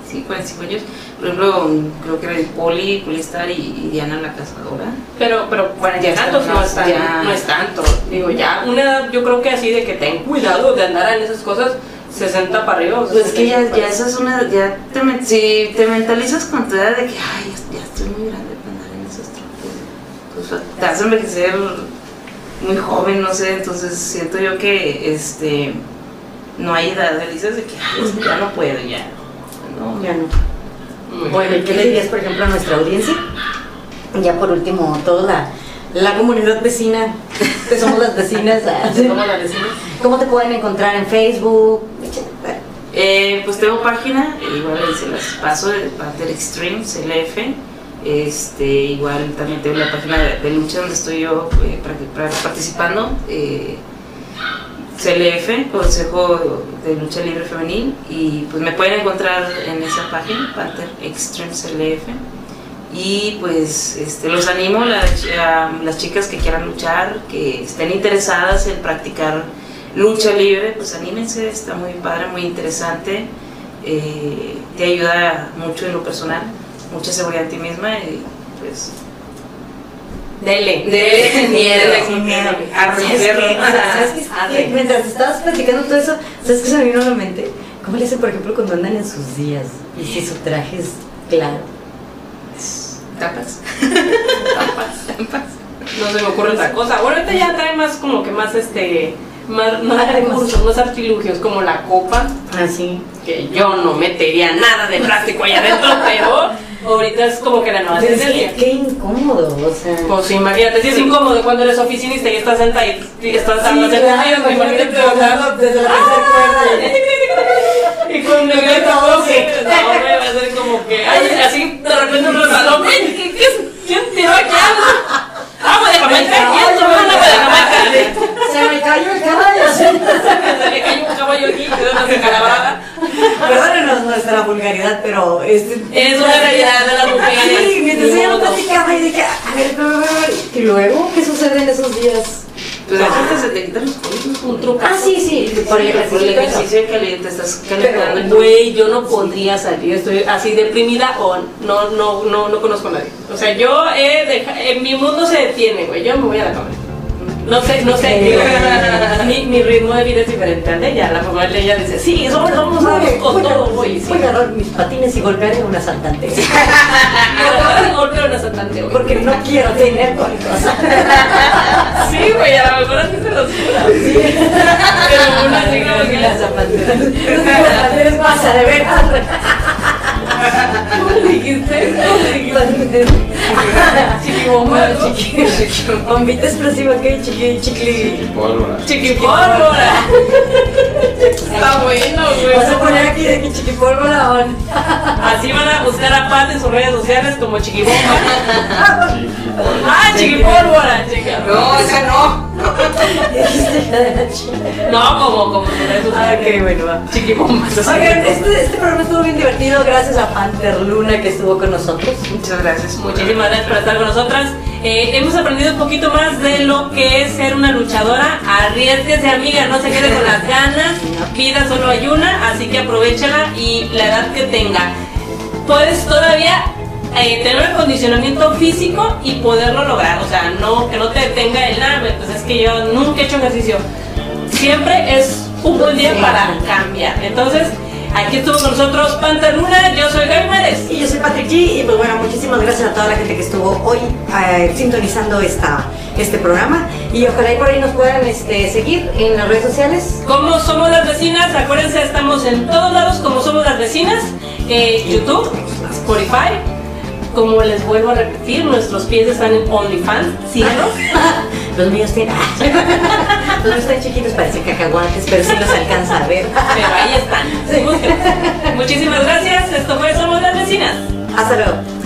sí, 45 años. Por ejemplo, creo que era el Poli, Polistar y, y Diana la Cazadora. Pero, pero cuarenta y Ya tantos está, no es, tan- ya. no es tanto. Digo, ya, una edad, yo creo que así de que ten cuidado de andar en esas cosas, 60 para arriba. Pues que ya, 65 para ya esa es una, ya te, si te mentalizas con tu edad de que, ay, ya, estoy muy grande para andar en esos trotes, pues te hace envejecer muy joven, no sé, entonces siento yo que este no hay edad, dices de que "Ay, es que ya no puedo, ya. No, Ya no. Bueno, ¿y qué le dirías, por ejemplo, a nuestra audiencia? Ya por último, toda la, la comunidad vecina, que somos las vecinas, ah, ¿Cómo te pueden encontrar en Facebook? Eh, pues tengo página, igual se las paso, de Panther Extreme, CLF. Este, igual también tengo la página de, de lucha donde estoy yo eh, participando. eh, CLF, Consejo de Lucha Libre Femenil, y pues me pueden encontrar en esa página, Panther Extreme CLF. Y pues este, los animo a las chicas que quieran luchar, que estén interesadas en practicar lucha libre, pues anímense, está muy padre, muy interesante, eh, te ayuda mucho en lo personal, mucha seguridad en ti misma y pues Dele. de miedo, Sin miedo. a. Mientras estabas platicando todo eso, ¿sabes qué se me vino a la mente? ¿Cómo le hacen, por ejemplo, cuando andan en sus días? Y si su traje es claro. Tapas. No se me ocurre otra cosa. Bueno, ahorita ya trae más como que más este. Más, más recursos, más artilugios, como la copa, Así. que yo no metería nada de plástico allá adentro, pero ahorita es como que la nueva tendencia. qué incómodo, o sea. Pues imagínate, si es incómodo cuando eres oficinista y estás sentado y estás hablando claro, imagínate trabajando desde la tercera cuerda. Y con bebé todo que no, hombre, va a ser como que, ay, así de repente un resbalón, ven, ¿qué, qué, ¿quién tiró aquí algo? Agua de Jamaica, ¿quién tomó un agua de Jamaica? Se me cayó el caballo. Se le cayó un caballo aquí, quedó una calabrada. Perdónenos nuestra vulgaridad, pero este. Es una realidad de las mujeres. Sí, mientras ella platicaba y dije, a ver. Y luego, ¿qué sucede en esos días? Pues la gente se te quitan los códigos. Un truco. Ah, sí, sí, por el Por el ejercicio. de caliente, estás calentando. Güey, yo no podría salir, estoy así deprimida o no, no, no, no conozco a nadie. O sea, yo he deja- en mi mundo se detiene, güey, yo me voy a la cama. No sé, no sé, digo, mi, mi ritmo de vida es diferente al de ella. La mamá de ella dice, sí, somos, somos, vamos con Voy todo, güey. Sí. Voy a agarrar mis patines y golpear a un asaltante. Yo golpe a una asaltante, güey. Porque no quiero tener cólicos. Sí, güey, a lo mejor así se los jura. Pero una así como que Las zapateras. Las zapateras pasa de veras. ¿Cómo dijiste? ¿Cómo dijiste? Chiquibomba, chiqui. Bombita explosiva que chiqui, chiqui. Pólvora. Chiquipólvora. Está bueno, güey. Vas a poner aquí de que chiquipólvora o Así van a buscar a Pat en sus redes sociales como Chiquibomba. Chiquipólvora. Ah, Chiquipólvora, chica. No, esa no. Dijiste la de la chica. No, como, como Ah, ok, bueno, va. Chiquibomba. Oigan, este, este programa estuvo bien divertido gracias a Panther Luna que estuvo con nosotros. Muchas gracias. Muchísimas gracias por estar con nosotras. Eh, hemos aprendido un poquito más de lo que es ser una luchadora. Arriesguese, amiga, no se quede con las ganas. Vida solo hay una, así que aprovechala y la edad que tenga. Puedes todavía eh, tener un acondicionamiento físico y poderlo lograr. O sea, no que no te detenga el nada. Pues es que yo nunca he hecho ejercicio. Siempre es un buen día para cambiar. Entonces, aquí estuvo con nosotros Panther Luna. Yo soy Gaby. Y yo soy Patrick G. Y pues bueno, muchísimas gracias a toda la gente que estuvo hoy eh, sintonizando esta, este programa. Y ojalá y por ahí nos puedan este, seguir en las redes sociales. Como somos las vecinas, acuérdense, estamos en todos lados como somos las vecinas, eh, YouTube, Spotify. Como les vuelvo a repetir, nuestros pies están en OnlyFans, síganos. Los míos tienen. Los míos están chiquitos, parecen cacahuates, pero sí los alcanza a ver. Pero ahí están. Búsquenlos. Muchísimas gracias. Esto fue Somos las vecinas. Hasta luego.